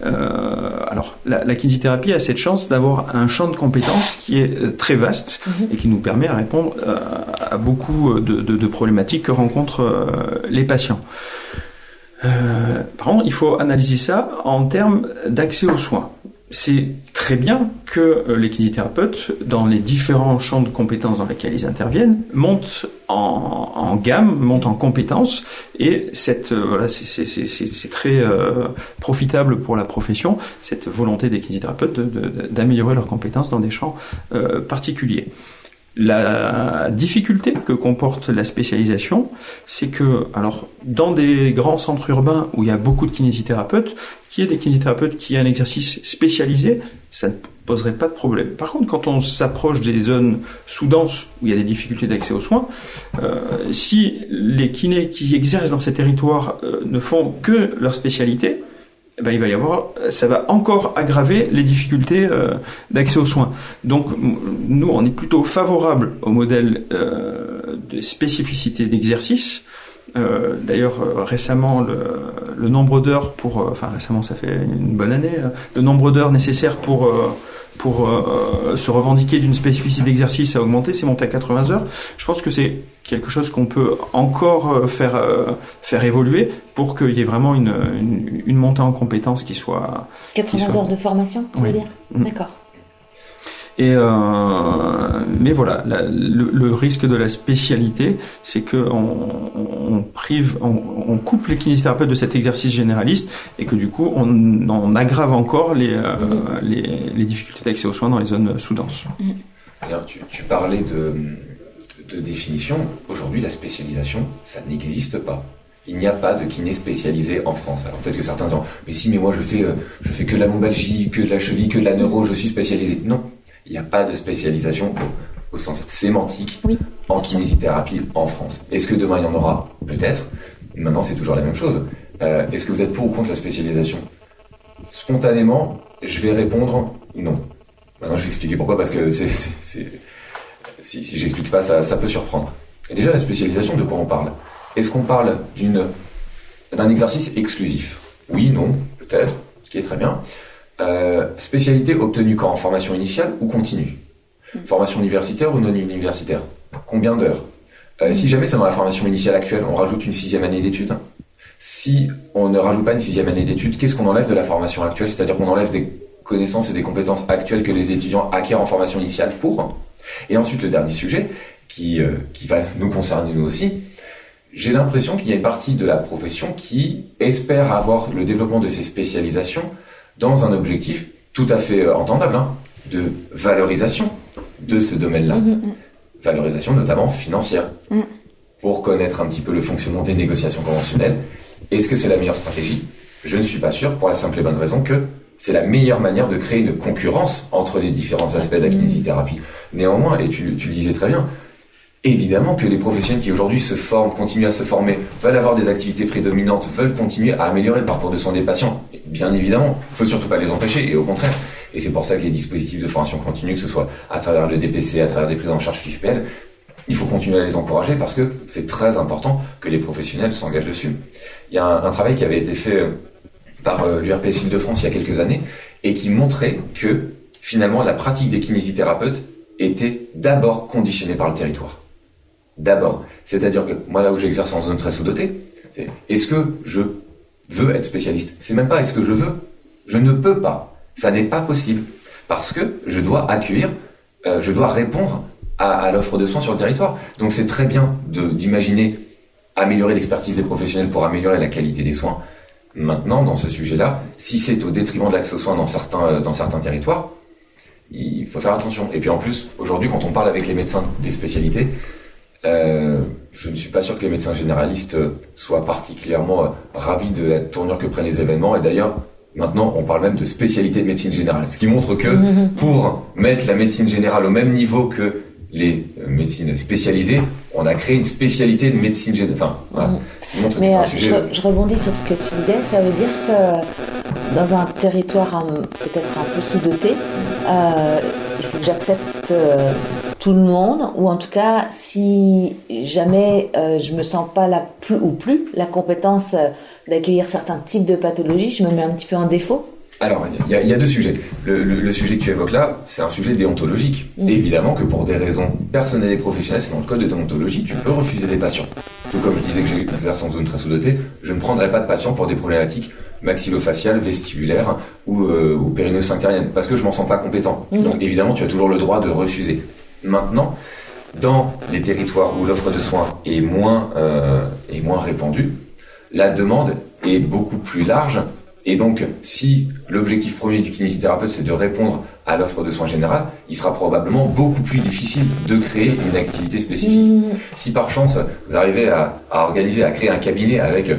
Alors, la, la kinésithérapie a cette chance d'avoir un champ de compétences qui est très vaste mhm. et qui nous permet à répondre à beaucoup de, de problématiques que rencontrent les patients. par contre, il faut analyser ça en termes d'accès aux soins c'est très bien que euh, les kinésithérapeutes, dans les différents champs de compétences dans lesquels ils interviennent, montent en, gamme, montent en compétences, et cette euh, voilà, c'est très euh, profitable pour la profession cette volonté des kinésithérapeutes d'améliorer leurs compétences dans des champs particuliers. La difficulté que comporte la spécialisation, c'est que, alors, dans des grands centres urbains où il y a beaucoup de kinésithérapeutes, qu'il y des kinésithérapeutes qui aient un exercice spécialisé, ça ne poserait pas de problème. Par contre, quand on s'approche des zones sous-denses où il y a des difficultés d'accès aux soins, euh, si les kinés qui exercent dans ces territoires euh, ne font que leur spécialité, ben, il va y avoir, ça va encore aggraver les difficultés euh, d'accès aux soins. Donc nous, on est plutôt favorable au modèle euh, de spécificité d'exercice. Euh, D'ailleurs, euh, récemment, le, le nombre d'heures pour, euh, enfin récemment, ça fait une bonne année, le nombre d'heures nécessaires pour pour euh, se revendiquer d'une spécificité d'exercice à augmenter, c'est monté à 80 heures. Je pense que c'est quelque chose qu'on peut encore euh, faire, euh, faire évoluer pour qu'il y ait vraiment une, une, montée en compétences qui soit... 80 heures de formation, tu veux dire? Mm. D'accord. Et euh, mais voilà, le, risque de la spécialité, c'est que on, prive, on, coupe les kinésithérapeutes de cet exercice généraliste et que du coup, on, on aggrave encore les, euh, les, difficultés d'accès aux soins dans les zones sous-denses. Tu, tu, parlais de, de définition. Aujourd'hui, la spécialisation, ça n'existe pas. Il n'y a pas de kiné spécialisé en France. Alors peut-être que certains disent, mais si, mais moi je fais, euh, je fais que la lombalgie, que de la cheville, que de la neuro, je suis spécialisé. Non, il n'y a pas de spécialisation au, sens sémantique en kinésithérapie en France. Est-ce que demain il y en aura Peut-être. Maintenant, c'est toujours la même chose. Euh, est-ce que vous êtes pour ou contre la spécialisation Spontanément, je vais répondre non. Maintenant, je vais expliquer pourquoi, parce que si, si j'explique pas, ça, ça peut surprendre. Et déjà, la spécialisation, de quoi on parle Est-ce qu'on parle d'une, d'un exercice exclusif? Oui, non, peut-être, ce qui est très bien. Euh, spécialité obtenue quand En formation initiale ou continue hmm. Formation universitaire ou non universitaire Combien d'heures euh, Si jamais c'est dans la formation initiale actuelle, on rajoute une sixième année d'études. Si on ne rajoute pas une sixième année d'études, qu'est-ce qu'on enlève de la formation actuelle? C'est-à-dire qu'on enlève des connaissances et des compétences actuelles que les étudiants acquièrent en formation initiale pour. Et ensuite, le dernier sujet, qui, euh, qui va nous concerner nous aussi, j'ai l'impression qu'il y a une partie de la profession qui espère avoir le développement de ces spécialisations dans un objectif tout à fait euh, entendable hein, de valorisation de ce domaine-là. Mm, mm, mm. Valorisation notamment financière. Pour connaître un petit peu le fonctionnement des négociations conventionnelles. Est-ce que c'est la meilleure stratégie? Je ne suis pas sûr pour la simple et bonne raison que c'est la meilleure manière de créer une concurrence entre les différents aspects de la kinésithérapie. Néanmoins, et tu, tu le disais très bien, Évidemment que les professionnels qui aujourd'hui se forment, continuent à se former, veulent avoir des activités prédominantes, veulent continuer à améliorer le parcours de soins des patients. Bien évidemment, il faut surtout pas les empêcher, et au contraire. Et c'est pour ça que les dispositifs de formation continue, que ce soit à travers le DPC, à travers des prises en charge FIFPL, il faut continuer à les encourager parce que c'est très important que les professionnels s'engagent dessus. Il y a un, travail qui avait été fait euh, par euh, l'URPS Île-de-France il y a quelques années et qui montrait que finalement la pratique des kinésithérapeutes était d'abord conditionnée par le territoire d'abord. C'est-à-dire que moi, là où j'exerce en zone très sous-dotée, est-ce que je veux être spécialiste? C'est même pas est-ce que je veux? Je ne peux pas. Ça n'est pas possible. Parce que je dois accueillir, euh, je dois répondre à, l'offre de soins sur le territoire. Donc c'est très bien d'imaginer améliorer l'expertise des professionnels pour améliorer la qualité des soins. Maintenant, dans ce sujet-là, si c'est au détriment de l'accès aux soins dans certains, euh, dans certains territoires, il faut faire attention. Et puis en plus, aujourd'hui, quand on parle avec les médecins des spécialités, euh, je ne suis pas sûr que les médecins généralistes soient particulièrement euh, ravis de la tournure que prennent les événements. Et d'ailleurs, maintenant, on parle même de spécialité de médecine générale. Ce qui montre que pour mettre la médecine générale au même niveau que les euh, médecines spécialisées, on a créé une spécialité de médecine générale. Enfin, voilà. Mais je, rebondis sur ce que tu disais. Ça veut dire que dans un territoire peut-être un peu sous-doté, il faut que j'accepte tout le monde, ou en tout cas, si jamais euh, je me sens pas la plus ou plus la compétence euh, d'accueillir certains types de pathologies, je me mets un petit peu en défaut alors, il y, a deux sujets. Le, sujet que tu évoques là, c'est un sujet déontologique. Mm. Évidemment que pour des raisons personnelles et professionnelles, c'est dans le code de déontologie, tu peux refuser des patients. Tout comme je disais que j'exerce en zone très sous-dotée, je ne prendrai pas de patients pour des problématiques maxillofaciales, vestibulaires ou, euh, ou parce que je m'en sens pas compétent. Mm. Donc évidemment, tu as toujours le droit de refuser. Maintenant, dans les territoires où l'offre de soins est moins, euh, est moins répandue, la demande est beaucoup plus large et donc, si l'objectif premier du kinésithérapeute, c'est de répondre à l'offre de soins générale, il sera probablement beaucoup plus difficile de créer une activité spécifique. Mmh. Si par chance, vous arrivez à, à, organiser, à créer un cabinet avec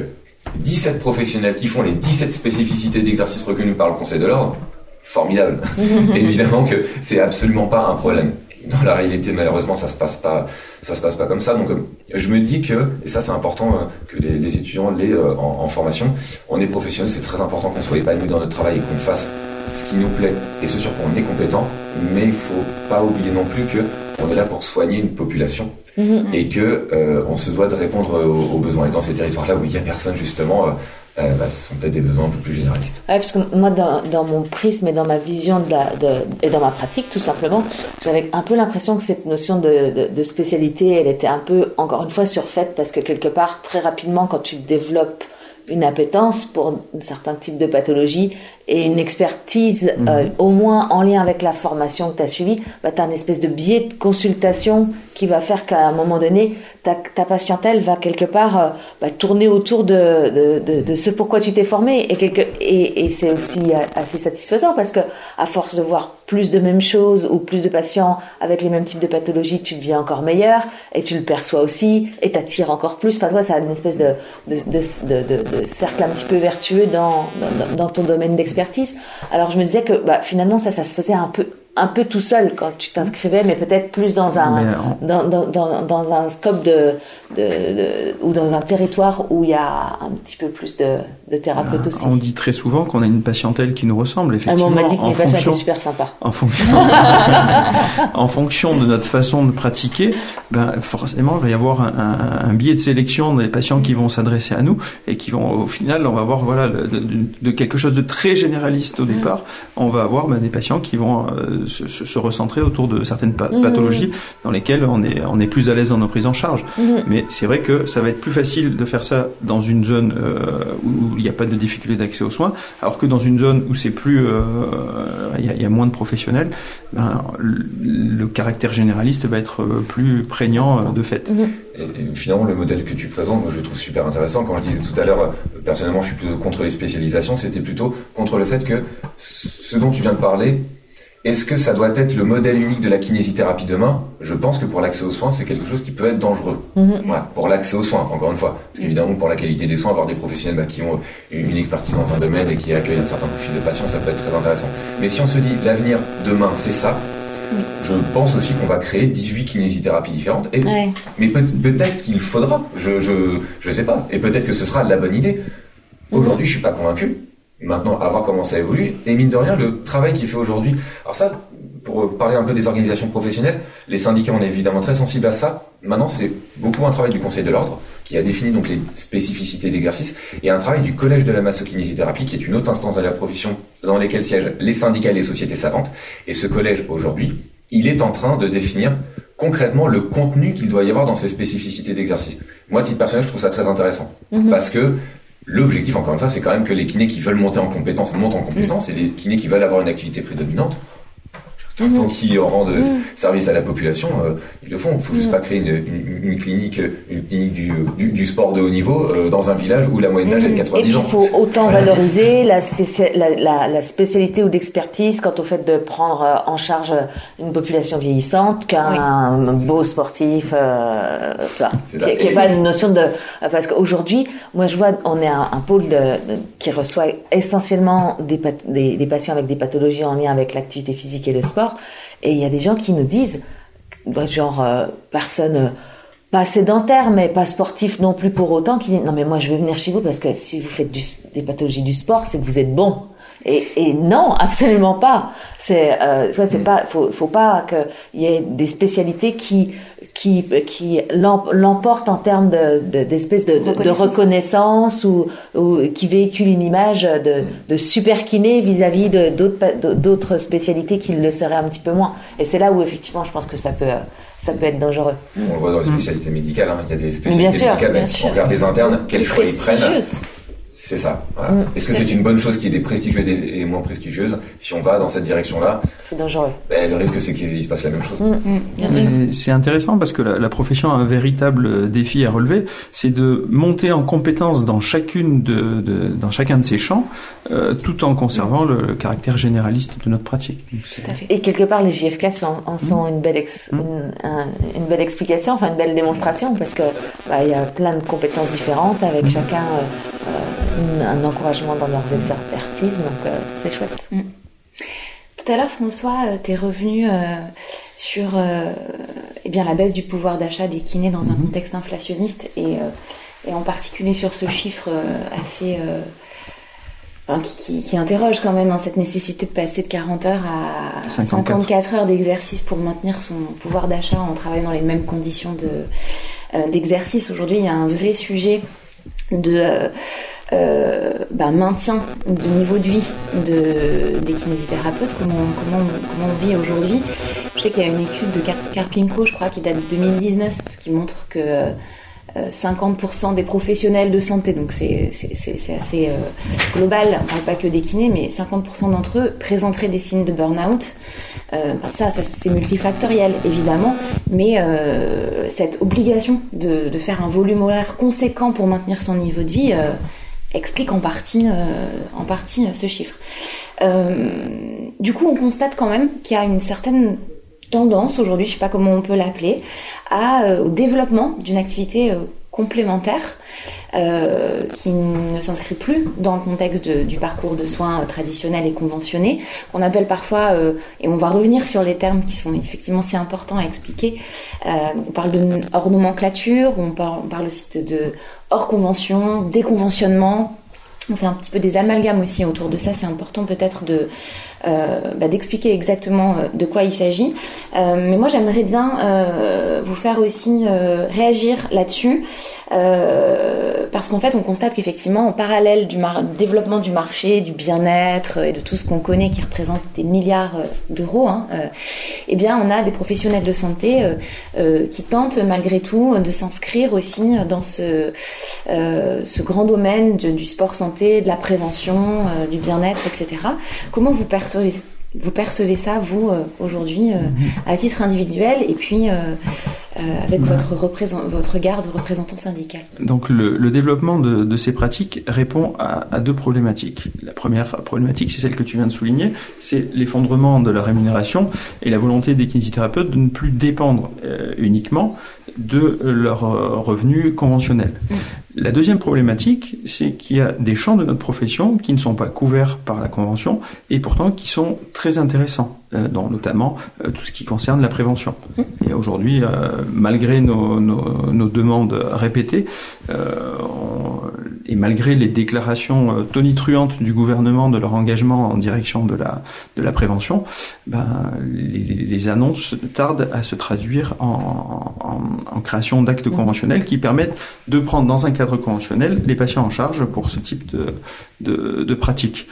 17 professionnels qui font les 17 spécificités d'exercice reconnues par le Conseil de l'ordre, formidable. Évidemment que c'est absolument pas un problème dans la réalité, malheureusement, ça se passe pas, ça se passe pas comme ça. Donc, euh, je me dis que, et ça, c'est important euh, que les, les étudiants l'aient euh, en, en, formation. On est professionnel, c'est très important qu'on soit épanoui dans notre travail et qu'on fasse ce qui nous plaît et ce sur quoi on est compétent. Mais il faut pas oublier non plus que on est là pour soigner une population mmh. et que euh, on se doit de répondre aux, aux, besoins. Et dans ces territoires-là où il y a personne, justement, euh, bah, ce sont peut-être des besoins un peu plus généralistes. Ouais, parce que moi, dans, mon prisme et dans ma vision et dans ma pratique, tout simplement, j'avais un peu l'impression que cette notion de, de, spécialité, elle était un peu, encore une fois, surfaite, parce que quelque part, très rapidement, quand tu développes une appétence pour un certain type de pathologie et une expertise mmh. euh, au moins en lien avec la formation que tu as suivie, bah, tu as une espèce de biais de consultation qui va faire qu'à un moment donné, ta, ta patientèle va quelque part euh, bah, tourner autour de, de, de, de, ce pourquoi tu t'es formé et, quelque, et, et c'est aussi assez satisfaisant parce que à force de voir plus de mêmes choses ou plus de patients avec les mêmes types de pathologies, tu deviens encore meilleur et tu le perçois aussi et t'attires encore plus. Enfin, toi, ça a une espèce de, de, de, de, cercle un petit peu vertueux dans, dans, dans ton domaine Alors je me disais que bah, finalement, ça, ça se faisait un peu un peu tout seul quand tu t'inscrivais, mais peut-être plus dans un, dans, dans, dans, dans, un scope de, de, de, ou dans un territoire où il y a un petit peu plus de, de thérapeutes ah, aussi. On dit très souvent qu'on a une patientèle qui nous ressemble, effectivement. Ah, on m'a dit que mes patients étaient super sympas. En fonction, en fonction de notre façon de pratiquer, ben, forcément, il va y avoir un, un, un biais de sélection des patients qui vont s'adresser à nous et qui vont, au final, on va avoir voilà, de, quelque chose de très généraliste au départ. On va avoir ben, des patients qui vont euh, se, se, se, recentrer autour de certaines mmh. pathologies dans lesquelles on est, on est plus à l'aise dans nos prises en charge. Mmh. Mais c'est vrai que ça va être plus facile de faire ça dans une zone euh, où il n'y a pas de difficulté d'accès aux soins, alors que dans une zone où c'est plus, euh, il y, y, a moins de professionnels, ben, le, le, caractère généraliste va être plus prégnant euh, de fait. Mmh. Et, et, finalement, le modèle que tu présentes, moi, je le trouve super intéressant. Quand je disais tout à l'heure, euh, personnellement, je suis plutôt contre les spécialisations, c'était plutôt contre le fait que ce dont tu viens de parler, est-ce que ça doit être le modèle unique de la kinésithérapie demain? Je pense que pour l'accès aux soins, c'est quelque chose qui peut être dangereux. Mmh. Voilà, pour l'accès aux soins, encore une fois. Parce qu'évidemment, pour la qualité des soins, avoir des professionnels bah, qui ont une expertise dans un domaine et qui accueillent un certain profil de patients, ça peut être très intéressant. Mais si on se dit l'avenir demain, c'est ça, mmh. je pense aussi qu'on va créer 18 kinésithérapies différentes. Et, ouais. Mais peut- être qu'il faudra, je, je, je sais pas. Et peut-être que ce sera la bonne idée. Aujourd'hui, je suis pas convaincu. Maintenant, à voir comment ça évolue. Et mine de rien, le travail qui est fait aujourd'hui. Alors ça, pour parler un peu des organisations professionnelles, les syndicats, on est évidemment très sensibles à ça. Maintenant, c'est beaucoup un travail du Conseil de l'ordre qui a défini donc les spécificités d'exercice et un travail du Collège de la massokinésithérapie qui est une autre instance de la profession dans laquelle siègent les syndicats et les sociétés savantes. Et ce collège, aujourd'hui, il est en train de définir concrètement le contenu qu'il doit y avoir dans ces spécificités d'exercice. Moi, à titre personnel, je trouve ça très intéressant. Mmh. Parce que L'objectif, encore une fois, c'est quand même que les kinés qui veulent monter en compétence montent en compétence mmh. et les kinés qui veulent avoir une activité prédominante tant mmh. qui rendent mmh. service à la population, euh, ils le font. Il faut juste pas créer une, une, une, clinique, une clinique du, du, du, sport de haut niveau euh, dans un village où la moyenne d'âge est de 90 ans. Il faut autant valoriser la, spécia la, la, la, spécialité ou l'expertise quant au fait de prendre euh, en charge une population vieillissante qu'un oui. beau sportif. Euh, qui n'est pas une notion de parce qu'aujourd'hui, moi je vois, on est un, un pôle de, de, qui reçoit essentiellement des, des, des patients avec des pathologies en lien avec l'activité physique et le sport et il y a des gens qui nous disent, genre, euh, personne, pas sédentaire, mais pas sportif non plus pour autant, qui dit non mais moi je veux venir chez vous parce que si vous faites des pathologies du sport, c'est que vous êtes bon. Et, et non, absolument pas. C'est, euh, c'est pas, faut, faut pas qu'il y ait des spécialités qui qui qui l'emportent en termes de, d'espèces de, de, reconnaissance, ou, ou, qui véhiculent une image de, de super kiné vis-à-vis de d'autres d'autres spécialités qui le seraient un petit peu moins. Et c'est là où effectivement, je pense que ça peut ça peut être dangereux. On le voit dans les spécialités médicales, hein. il y a des spécialités médicales, bien sûr. on regarde les internes, quel choix ils prennent. C'est ça. Mm. Est-ce que c'est une bonne chose qu'il y ait des prestigieuses et moins prestigieuses Si on va dans cette direction-là, c'est dangereux. Ben, le risque, c'est qu'il se passe la même chose. Mm, mm, c'est intéressant parce que la, profession a un véritable défi à relever, c'est de monter en compétence dans chacune de, dans chacun de ces champs, euh, tout en conservant le, caractère généraliste de notre pratique. tout à fait. Et quelque part, les JFK en, sont une belle une, belle explication, enfin une belle démonstration, parce que bah, il y a plein de compétences différentes avec chacun. Euh, euh, un encouragement dans leurs expertises, donc euh, c'est chouette. Mm. Tout à l'heure, François, euh, tu es revenu euh, sur eh bien, la baisse du pouvoir d'achat des kinés dans un mm-hmm. contexte inflationniste et, et, en particulier sur ce chiffre assez. qui, qui, interroge quand même hein, cette nécessité de passer de 40 heures à 54, heures d'exercice pour maintenir son pouvoir d'achat en travaillant dans les mêmes conditions de, d'exercice. Aujourd'hui, il y a un vrai sujet de euh, bah, maintien du niveau de vie de, des kinésithérapeutes, comment, comment, comment on vit aujourd'hui. Je sais qu'il y a une étude de Carpinko, je crois, qui date de 2019, qui montre que 50% euh, des professionnels de santé, donc c'est assez euh, global, on pas que des kinés, mais 50% d'entre eux présenteraient des signes de burn-out. Euh, ça, ça c'est multifactoriel évidemment, mais cette obligation de, de, faire un volume horaire conséquent pour maintenir son niveau de vie explique en partie, en partie ce chiffre. du coup, on constate quand même qu'il y a une certaine tendance aujourd'hui, je sais pas comment on peut l'appeler, euh, au développement d'une activité euh, complémentaire euh, qui ne s'inscrit plus dans le contexte du parcours de soins traditionnel et conventionné, qu'on appelle parfois, et on va revenir sur les termes qui sont effectivement si importants à expliquer, on parle de hors nomenclature, on parle, aussi de, hors convention, déconventionnement, on fait un petit peu des amalgames aussi autour de ça, c'est important peut-être de, euh, bah, d'expliquer exactement euh, de quoi il s'agit. Euh, mais moi, j'aimerais bien vous faire aussi réagir là-dessus, parce qu'en fait, on constate qu'effectivement, en parallèle du développement du marché, du bien-être et de tout ce qu'on connaît qui représente des milliards d'euros, hein, eh bien, on a des professionnels de santé qui tentent malgré tout de s'inscrire aussi dans ce, ce grand domaine du sport santé, de la prévention, du bien-être, etc. Comment vous percevez vous percevez ça, vous, euh, aujourd'hui, euh, mhm. à titre individuel et puis euh, avec votre, votre regard de représentant syndical Donc, le, développement de, ces pratiques répond à, deux problématiques. La première problématique, c'est celle que tu viens de souligner, c'est l'effondrement de la rémunération et la volonté des kinésithérapeutes de ne plus dépendre uniquement de leurs revenus conventionnels. Mm. La deuxième problématique, c'est qu'il y a des champs de notre profession qui ne sont pas couverts par la Convention et pourtant qui sont très intéressants, euh, notamment euh, tout ce qui concerne la prévention. Et aujourd'hui, euh, malgré nos, demandes répétées, et malgré les déclarations tonitruantes du gouvernement de leur engagement en direction de la, de la prévention, ben, les, annonces tardent à se traduire en, en création d'actes conventionnels qui permettent de prendre dans un cadre conventionnel les patients en charge pour ce type de, pratique.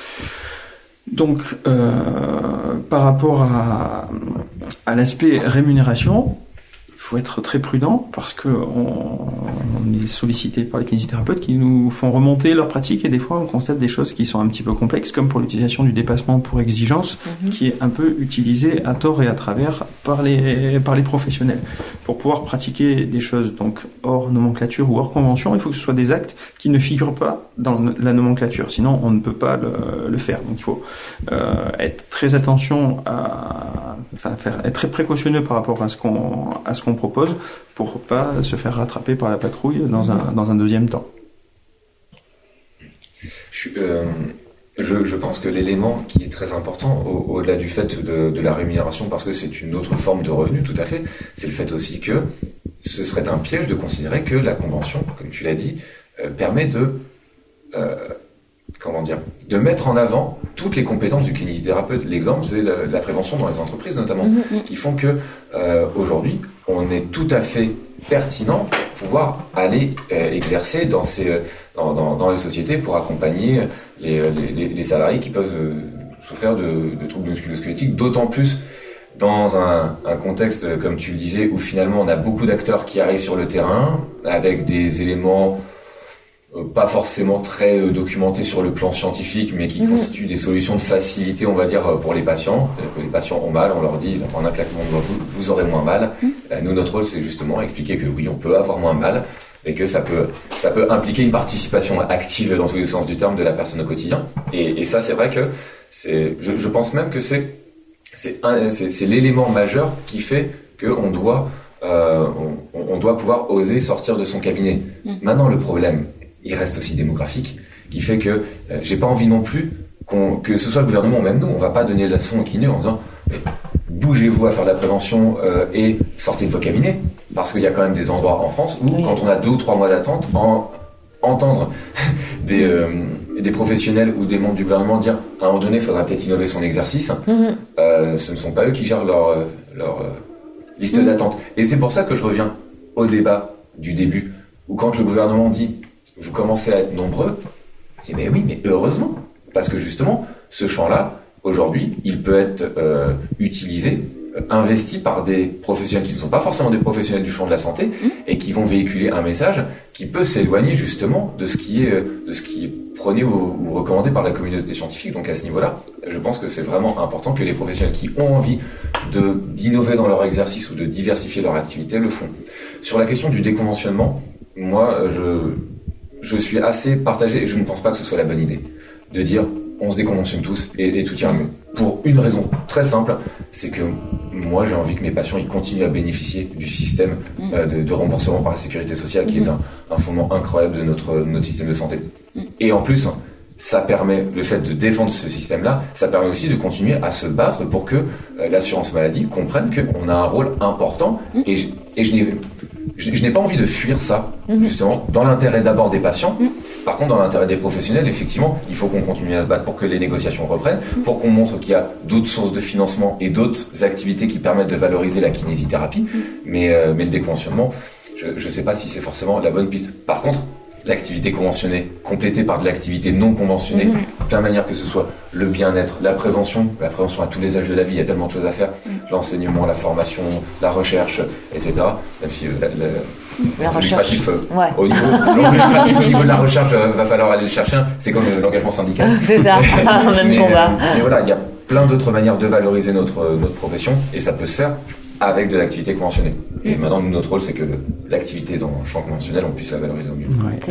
Donc, euh, par rapport à l'aspect rémunération, faut être très prudent parce que on, est sollicité par les kinésithérapeutes qui nous font remonter leurs pratiques et des fois on constate des choses qui sont un petit peu complexes comme pour l'utilisation du dépassement pour exigence mhm. qui est un peu utilisé à tort et à travers par les par les professionnels. Pour pouvoir pratiquer des choses donc hors nomenclature ou hors convention, il faut que ce soit des actes qui ne figurent pas dans la nomenclature, sinon on ne peut pas le, faire. Donc il faut euh, être très attention à enfin, faire être très précautionneux par rapport à ce qu'on à ce qu'on propose pour pas se faire rattraper par la patrouille dans un, dans un deuxième temps. Euh, je, je, pense que l'élément qui est très important, au-delà du fait de, de, la rémunération, parce que c'est une autre forme de revenu tout à fait, c'est le fait aussi que ce serait un piège de considérer que la convention, comme tu l'as dit, euh, permet de euh, comment dire, de mettre en avant toutes les compétences du kinésithérapeute. L'exemple, c'est la, prévention dans les entreprises notamment, mm-hmm. qui font que euh, aujourd'hui, on est tout à fait pertinent pour pouvoir aller exercer dans, ces, dans, dans, les sociétés pour accompagner les, les, les salariés qui peuvent souffrir de, de troubles musculo-squelettiques, d'autant plus dans un, un, contexte, comme tu le disais, où finalement on a beaucoup d'acteurs qui arrivent sur le terrain avec des éléments euh, pas forcément très euh, documentés sur le plan scientifique, mais qui mhm. constituent des solutions de facilité, on va dire, euh, pour les patients. Que les patients ont mal, on leur dit en un claquement de doigts, vous, vous aurez moins mal. Mhm. Nous, notre rôle, c'est justement expliquer que oui, on peut avoir moins mal et que ça peut, ça peut impliquer une participation active dans tous les sens du terme de la personne au quotidien. Et, et ça, c'est vrai que c'est, je, je pense même que c'est c'est l'élément majeur qui fait qu'on doit, euh, on, on, doit pouvoir oser sortir de son cabinet. Mm. Maintenant, le problème, il reste aussi démographique, qui fait que euh, j'ai pas envie non plus que ce soit le gouvernement ou même nous, on va pas donner la leçon au kiné en disant bougez-vous à faire de la prévention euh, et sortez de vos cabinets, parce qu'il y a quand même des endroits en France où, quand on a deux ou trois mois d'attente, en, entendre des, euh, des professionnels ou des membres du gouvernement dire à un moment donné, il faudra peut-être innover son exercice, mhm. euh, ce ne sont pas eux qui gèrent leur, leur liste mhm. d'attente. Et c'est pour ça que je reviens au débat du début, où quand le gouvernement dit vous commencez à être nombreux, eh bien oui, mais heureusement, parce que justement, ce champ-là, aujourd'hui, il peut être euh, utilisé investis par des professionnels qui ne sont pas forcément des professionnels du champ de la santé mmh. et qui vont véhiculer un message qui peut s'éloigner justement de ce qui est de ce qui est prôné ou, recommandé par la communauté scientifique. Donc à ce niveau-là, je pense que c'est vraiment important que les professionnels qui ont envie de d'innover dans leur exercice ou de diversifier leur activité le font. Sur la question du déconventionnement, moi je je suis assez partagé et je ne pense pas que ce soit la bonne idée de dire on se déconventionne tous et, tout ira mieux. Pour une raison très simple, c'est que moi j'ai envie que mes patients ils continuent à bénéficier du système mm. euh, de, remboursement par la sécurité sociale, qui est mm. un, fondement incroyable de notre, notre système de santé. Mm. Et en plus, ça permet, le fait de défendre ce système-là, ça permet aussi de continuer à se battre pour que euh, l'assurance maladie comprenne qu'on a un rôle important. Et, et je n'ai je, n'ai pas envie de fuir ça, mhm. justement, dans l'intérêt d'abord des patients. Mhm. Par contre, dans l'intérêt des professionnels, effectivement, il faut qu'on continue à se battre pour que les négociations reprennent, mhm. pour qu'on montre qu'il y a d'autres sources de financement et d'autres activités qui permettent de valoriser la kinésithérapie. Mais, euh, mais le déconventionnement, je ne sais pas si c'est forcément la bonne piste. Par contre, l'activité conventionnée complétée par de l'activité non conventionnée, mm de plein de manière que ce soit le bien-être, la prévention, la prévention à tous les âges de la vie, il y a tellement de choses à faire, mhm. l'enseignement, la formation, la recherche, etc. Même si euh, la recherche, euh, au, niveau, au niveau de la recherche, euh, va falloir aller le chercher, c'est comme l'engagement syndical. c'est ça, même mais, combat. mais voilà, il y a plein d'autres manières de valoriser notre, notre profession et ça peut se faire avec de l'activité conventionnée. Et mm. maintenant, notre rôle, c'est que l'activité dans le champ conventionnel, on puisse la valoriser au mieux.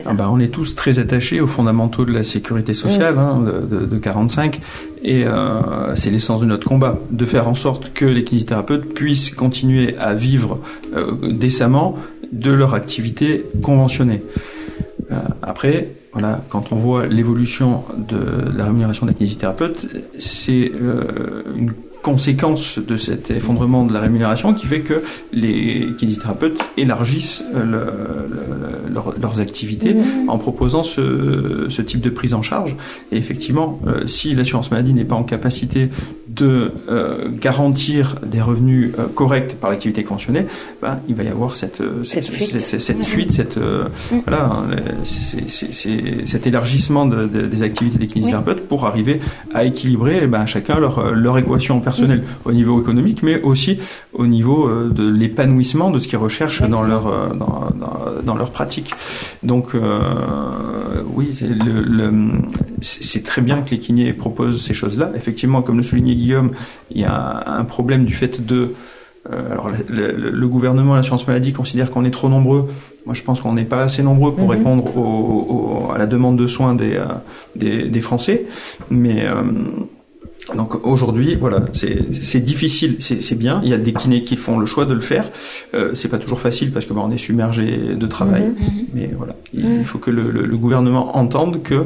Ah bah, on est tous très attachés aux fondamentaux de la sécurité sociale, mm. hein, de, de, 45, et euh, c'est l'essence de notre combat, de faire en sorte que les kinésithérapeutes puissent continuer à vivre euh, décemment de leur activité conventionnée. Euh, après, voilà, quand on voit l'évolution de la rémunération des kinésithérapeutes, c'est euh, une conséquence de cet effondrement de la rémunération qui fait que les kinésithérapeutes élargissent euh, leurs activités mmh. en proposant ce, ce, type de prise en charge. Et effectivement, euh, si l'assurance maladie n'est pas en capacité de euh, garantir des revenus corrects par l'activité conventionnée, ben, il va y avoir cette, cette, fuite, cette, fuite, cette, mmh. voilà, cet élargissement de, des activités des kinésithérapeutes pour arriver à équilibrer ben, chacun leur, leur équation personnelle au niveau économique, mais aussi au niveau euh, de l'épanouissement de ce qu'ils recherchent dans leur, euh, dans, dans, leur pratique. Donc euh, oui, c'est très bien que les kinés proposent ces choses-là. Effectivement, comme le soulignait Guillaume, il y a un problème du fait de alors le, gouvernement, l'assurance maladie considère qu'on est trop nombreux. Moi, je pense qu'on n'est pas assez nombreux pour mhm. répondre à la demande de soins des, des, des Français. Mais donc aujourd'hui, voilà, c'est difficile, c'est bien. Il y a des kinés qui font le choix de le faire. Euh, c'est pas toujours facile parce que bah, on est submergé de travail, mhm, mais voilà, il, mhm. faut que le, le, gouvernement entende que euh,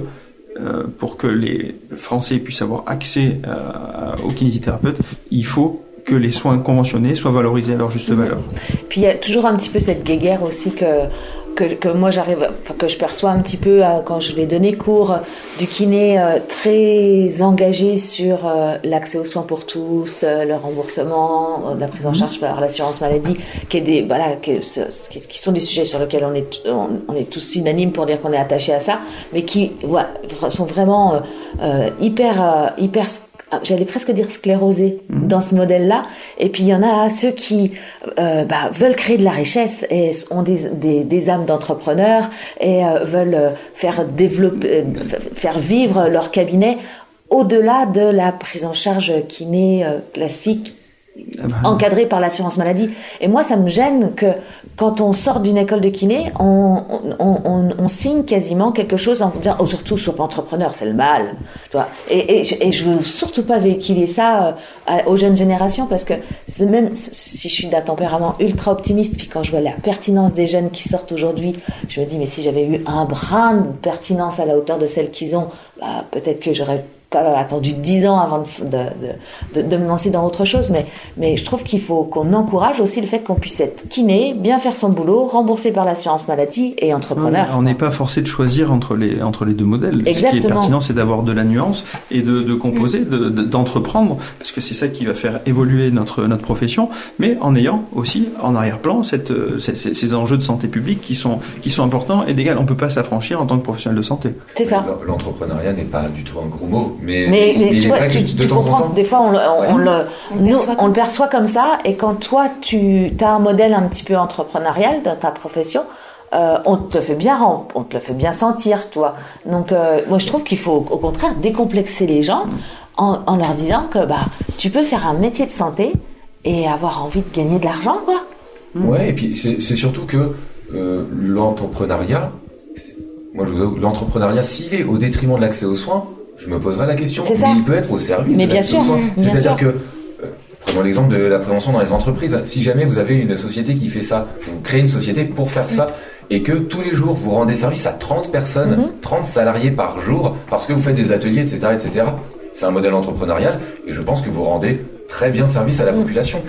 pour que les Français puissent avoir accès euh, aux kinésithérapeutes, il faut que les soins conventionnés soient valorisés à leur juste valeur. Puis il y a toujours un petit peu cette guéguerre aussi que que, moi j'arrive, que je perçois un petit peu euh, quand je vais donner cours du kiné euh, très engagé sur euh, l'accès aux soins pour tous, le remboursement, la prise en mhm. charge par l'assurance maladie, qui est des voilà, qui, qui, sont des sujets sur lesquels on est on, est tous unanimes pour dire qu'on est attaché à ça, mais qui voilà, sont vraiment hyper hyper j'allais presque dire sclérosés mhm. dans ce modèle-là. Et puis il y en a ceux qui euh, bah, veulent créer de la richesse et ont des, des, des âmes d'entrepreneurs et euh, veulent faire développer, euh, faire vivre leur cabinet au-delà de la prise en charge kiné classique encadré par l'assurance maladie. Et moi, ça me gêne que quand on sort d'une école de kiné, on, on, signe quasiment quelque chose en disant, oh, surtout sur entrepreneur, c'est le mal. Et, et, et, je veux surtout pas véhiculer ça euh, aux jeunes générations parce que même si je suis d'un tempérament ultra optimiste, puis quand je vois la pertinence des jeunes qui sortent aujourd'hui, je me dis, mais si j'avais eu un brin de pertinence à la hauteur de celle qu'ils ont, bah, peut-être que j'aurais pas attendu dix ans avant de, de, de, me lancer dans autre chose, mais, mais je trouve qu'il faut qu'on encourage aussi le fait qu'on puisse être kiné, bien faire son boulot, remboursé par l'assurance maladie et entrepreneur. on n'est pas forcé de choisir entre les, entre les deux modèles. Exactement. Ce qui est pertinent, c'est d'avoir de la nuance et de, de composer, d'entreprendre, parce que c'est ça qui va faire évoluer notre, notre profession, mais en ayant aussi en arrière-plan cette, ces, ces, enjeux de santé publique qui sont, qui sont importants et d'égal. On ne peut pas s'affranchir en tant que professionnel de santé. C'est ça. L'entrepreneuriat n'est pas du tout un gros mot mais, mais, tu, vois, tu, de comprends, des fois, on, on, le, nous, on le perçoit comme ça, et quand toi, tu as un modèle un petit peu entrepreneurial dans ta profession, euh, on te fait bien on te le fait bien sentir, toi. Donc, euh, moi, je trouve qu'il faut, au contraire, décomplexer les gens en, en, leur disant que bah, tu peux faire un métier de santé et avoir envie de gagner de l'argent, quoi. Ouais, et puis c'est surtout que euh, l'entrepreneuriat, moi, je vous l'entrepreneuriat, s'il est au détriment de l'accès aux soins, je me poserai la question. Mais il peut être au service. Mais bien sûr. C'est-à-dire que, euh, prenons l'exemple de la prévention dans les entreprises. Si jamais vous avez une société qui fait ça, vous créez une société pour faire ça, et que tous les jours vous rendez service à 30 personnes, 30 mhm. salariés par jour, parce que vous faites des ateliers, etc., etc. C'est un modèle entrepreneurial, et je pense que vous rendez très bien service à la mhm. population.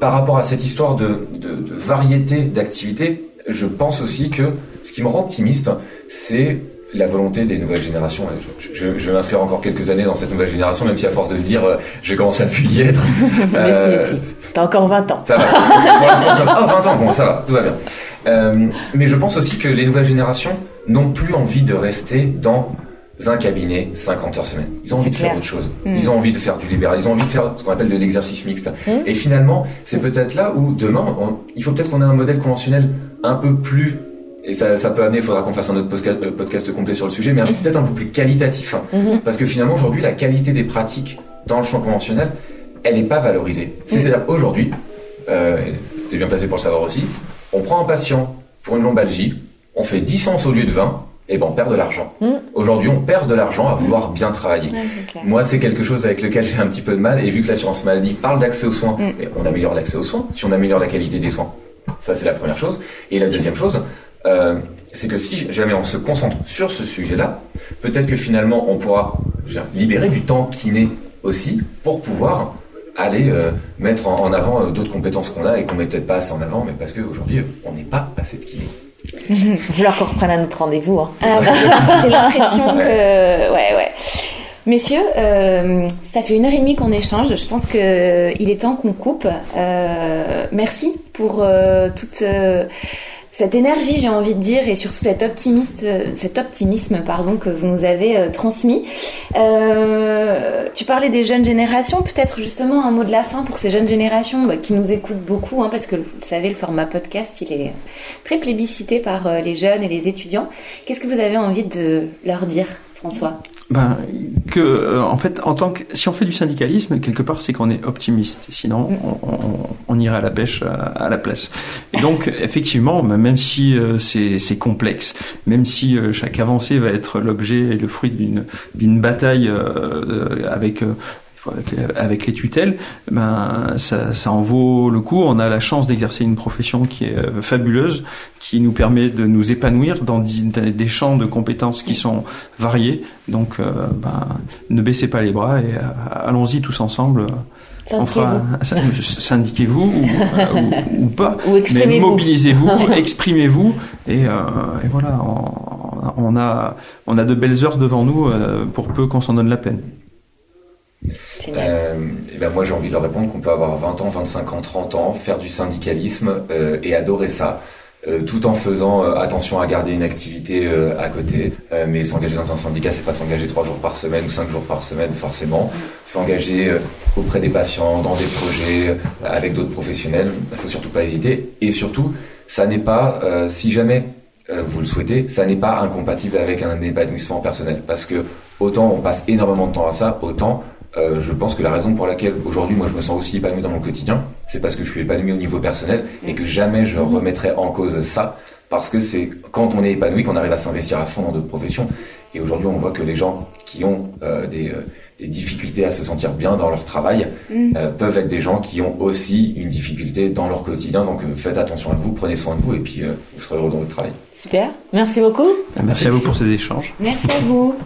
Par rapport à cette histoire de, de, de variété d'activités, je pense aussi que ce qui me rend optimiste, c'est la volonté des nouvelles générations. Je, vais m'inscrire encore quelques années dans cette nouvelle génération, même si à force de le dire, euh, je commence à plus y être. euh, T'as encore 20 ans. Ça va. Pour l'instant, ça va. Oh, 20 ans, bon, ça va, tout va bien. Euh, mais je pense aussi que les nouvelles générations n'ont plus envie de rester dans un cabinet 50 heures semaine. Ils ont envie de faire autre chose. Mm. Ils ont envie de faire du libéral. Ils ont envie de faire ce qu'on appelle de l'exercice mixte. Mm. Et finalement, c'est peut-être là où demain, il faut peut-être qu'on ait un modèle conventionnel un peu plus et ça, ça, peut amener, il faudra qu'on fasse un autre euh, podcast, complet sur le sujet, mais peut-être un peu plus qualitatif. Hein. Mhm. Parce que finalement, aujourd'hui, la qualité des pratiques dans le champ conventionnel, elle n'est pas valorisée. Mhm. C'est-à-dire aujourd'hui, euh, tu es bien placé pour le savoir aussi, on prend un patient pour une lombalgie, on fait 10 sens au lieu de 20, et ben on perd de l'argent. Mhm. Aujourd'hui, on perd de l'argent à vouloir bien travailler. Moi, c'est quelque chose avec lequel j'ai un petit peu de mal, et vu que l'assurance maladie parle d'accès aux soins, on améliore l'accès aux soins, si on améliore la qualité des soins, ça c'est la première chose. Et la deuxième chose, euh, c'est que si jamais on se concentre sur ce sujet-là, peut-être que finalement on pourra libérer du temps kiné aussi pour pouvoir aller euh, mettre en, avant euh, d'autres compétences qu'on a et qu'on met peut-être pas assez en avant, mais parce qu'aujourd'hui on n'est pas assez de kiné. Il va falloir qu'on reprenne un autre rendez-vous. Hein. J'ai l'impression que ouais ouais. Messieurs, ça fait une heure et demie qu'on échange. Je pense qu'il est temps qu'on coupe. merci pour toute cette énergie, j'ai envie de dire, et surtout cet, cet optimisme pardon, que vous nous avez euh, transmis. Euh, tu parlais des jeunes générations, peut-être justement un mot de la fin pour ces jeunes générations bah, qui nous écoutent beaucoup, hein, parce que vous savez, le format podcast, il est très plébiscité par euh, les jeunes et les étudiants. Qu'est-ce que vous avez envie de leur dire, François? Ben, que euh, en fait, en tant que si on fait du syndicalisme, quelque part, c'est qu'on est optimiste. Sinon, mm. on, on, on, irait à la pêche à, la place. Et donc, effectivement, ben, même si euh, c'est complexe, même si euh, chaque avancée va être l'objet et le fruit d'une d'une bataille avec avec, les tutelles, ben ça, ça, en vaut le coup. On a la chance d'exercer une profession qui est euh, fabuleuse, qui nous permet de nous épanouir dans des champs de compétences qui sont variés. Donc, euh, ben, ne baissez pas les bras et euh, allons-y tous ensemble. syndiquez-vous ou, ou, pas, mais mobilisez-vous, exprimez-vous et, et, voilà, on, on, a on a de belles heures devant nous pour peu qu'on s'en donne la peine. Euh, et ben moi j'ai envie de leur répondre qu'on peut avoir 20 ans, 25 ans, 30 ans, faire du syndicalisme euh, et adorer ça. Euh, tout en faisant attention à garder une activité à côté. mais s'engager dans un syndicat, c'est pas s'engager trois jours par semaine ou cinq jours par semaine forcément. S'engager auprès des patients, dans des projets, avec d'autres professionnels, il faut surtout pas hésiter. Et surtout, ça n'est pas, si jamais vous le souhaitez, ça n'est pas incompatible avec un épanouissement personnel. Parce que autant on passe énormément de temps à ça, autant euh, je pense que la raison pour laquelle aujourd'hui moi je me sens aussi épanoui dans mon quotidien, c'est parce que je suis épanoui au niveau personnel et que jamais je remettrai en cause ça parce que c'est quand on est épanoui qu'on arrive à s'investir à fond dans d'autres professions. Et aujourd'hui on voit que les gens qui ont euh, des, euh, des, difficultés à se sentir bien dans leur travail mm. peuvent être des gens qui ont aussi une difficulté dans leur quotidien. Donc faites attention à vous, prenez soin de vous et puis vous serez heureux dans votre travail. Super, merci beaucoup. Merci à vous pour ces échanges. Merci à vous.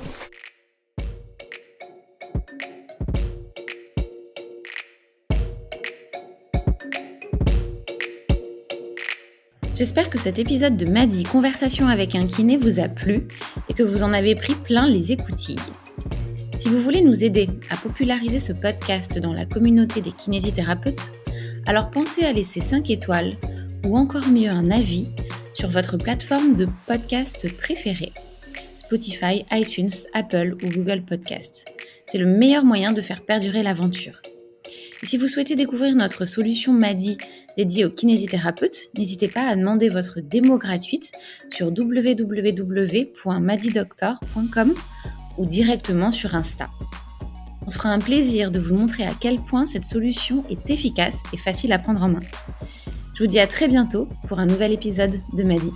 J'espère que cet épisode de Madi Conversation avec un kiné vous a plu et que vous en avez pris plein les écoutilles. Si vous voulez nous aider à populariser ce podcast dans la communauté des kinésithérapeutes, alors pensez à laisser 5 étoiles ou encore mieux un avis sur votre plateforme de podcast préférée. Spotify, iTunes, Apple ou Google Podcast. C'est le meilleur moyen de faire perdurer l'aventure. Et si vous souhaitez découvrir notre solution MADI dédiée aux kinésithérapeutes, n'hésitez pas à demander votre démo gratuite sur www.madidoctor.com ou directement sur Insta. On se fera un plaisir de vous montrer à quel point cette solution est efficace et facile à prendre en main. Je vous dis à très bientôt pour un nouvel épisode de MADI.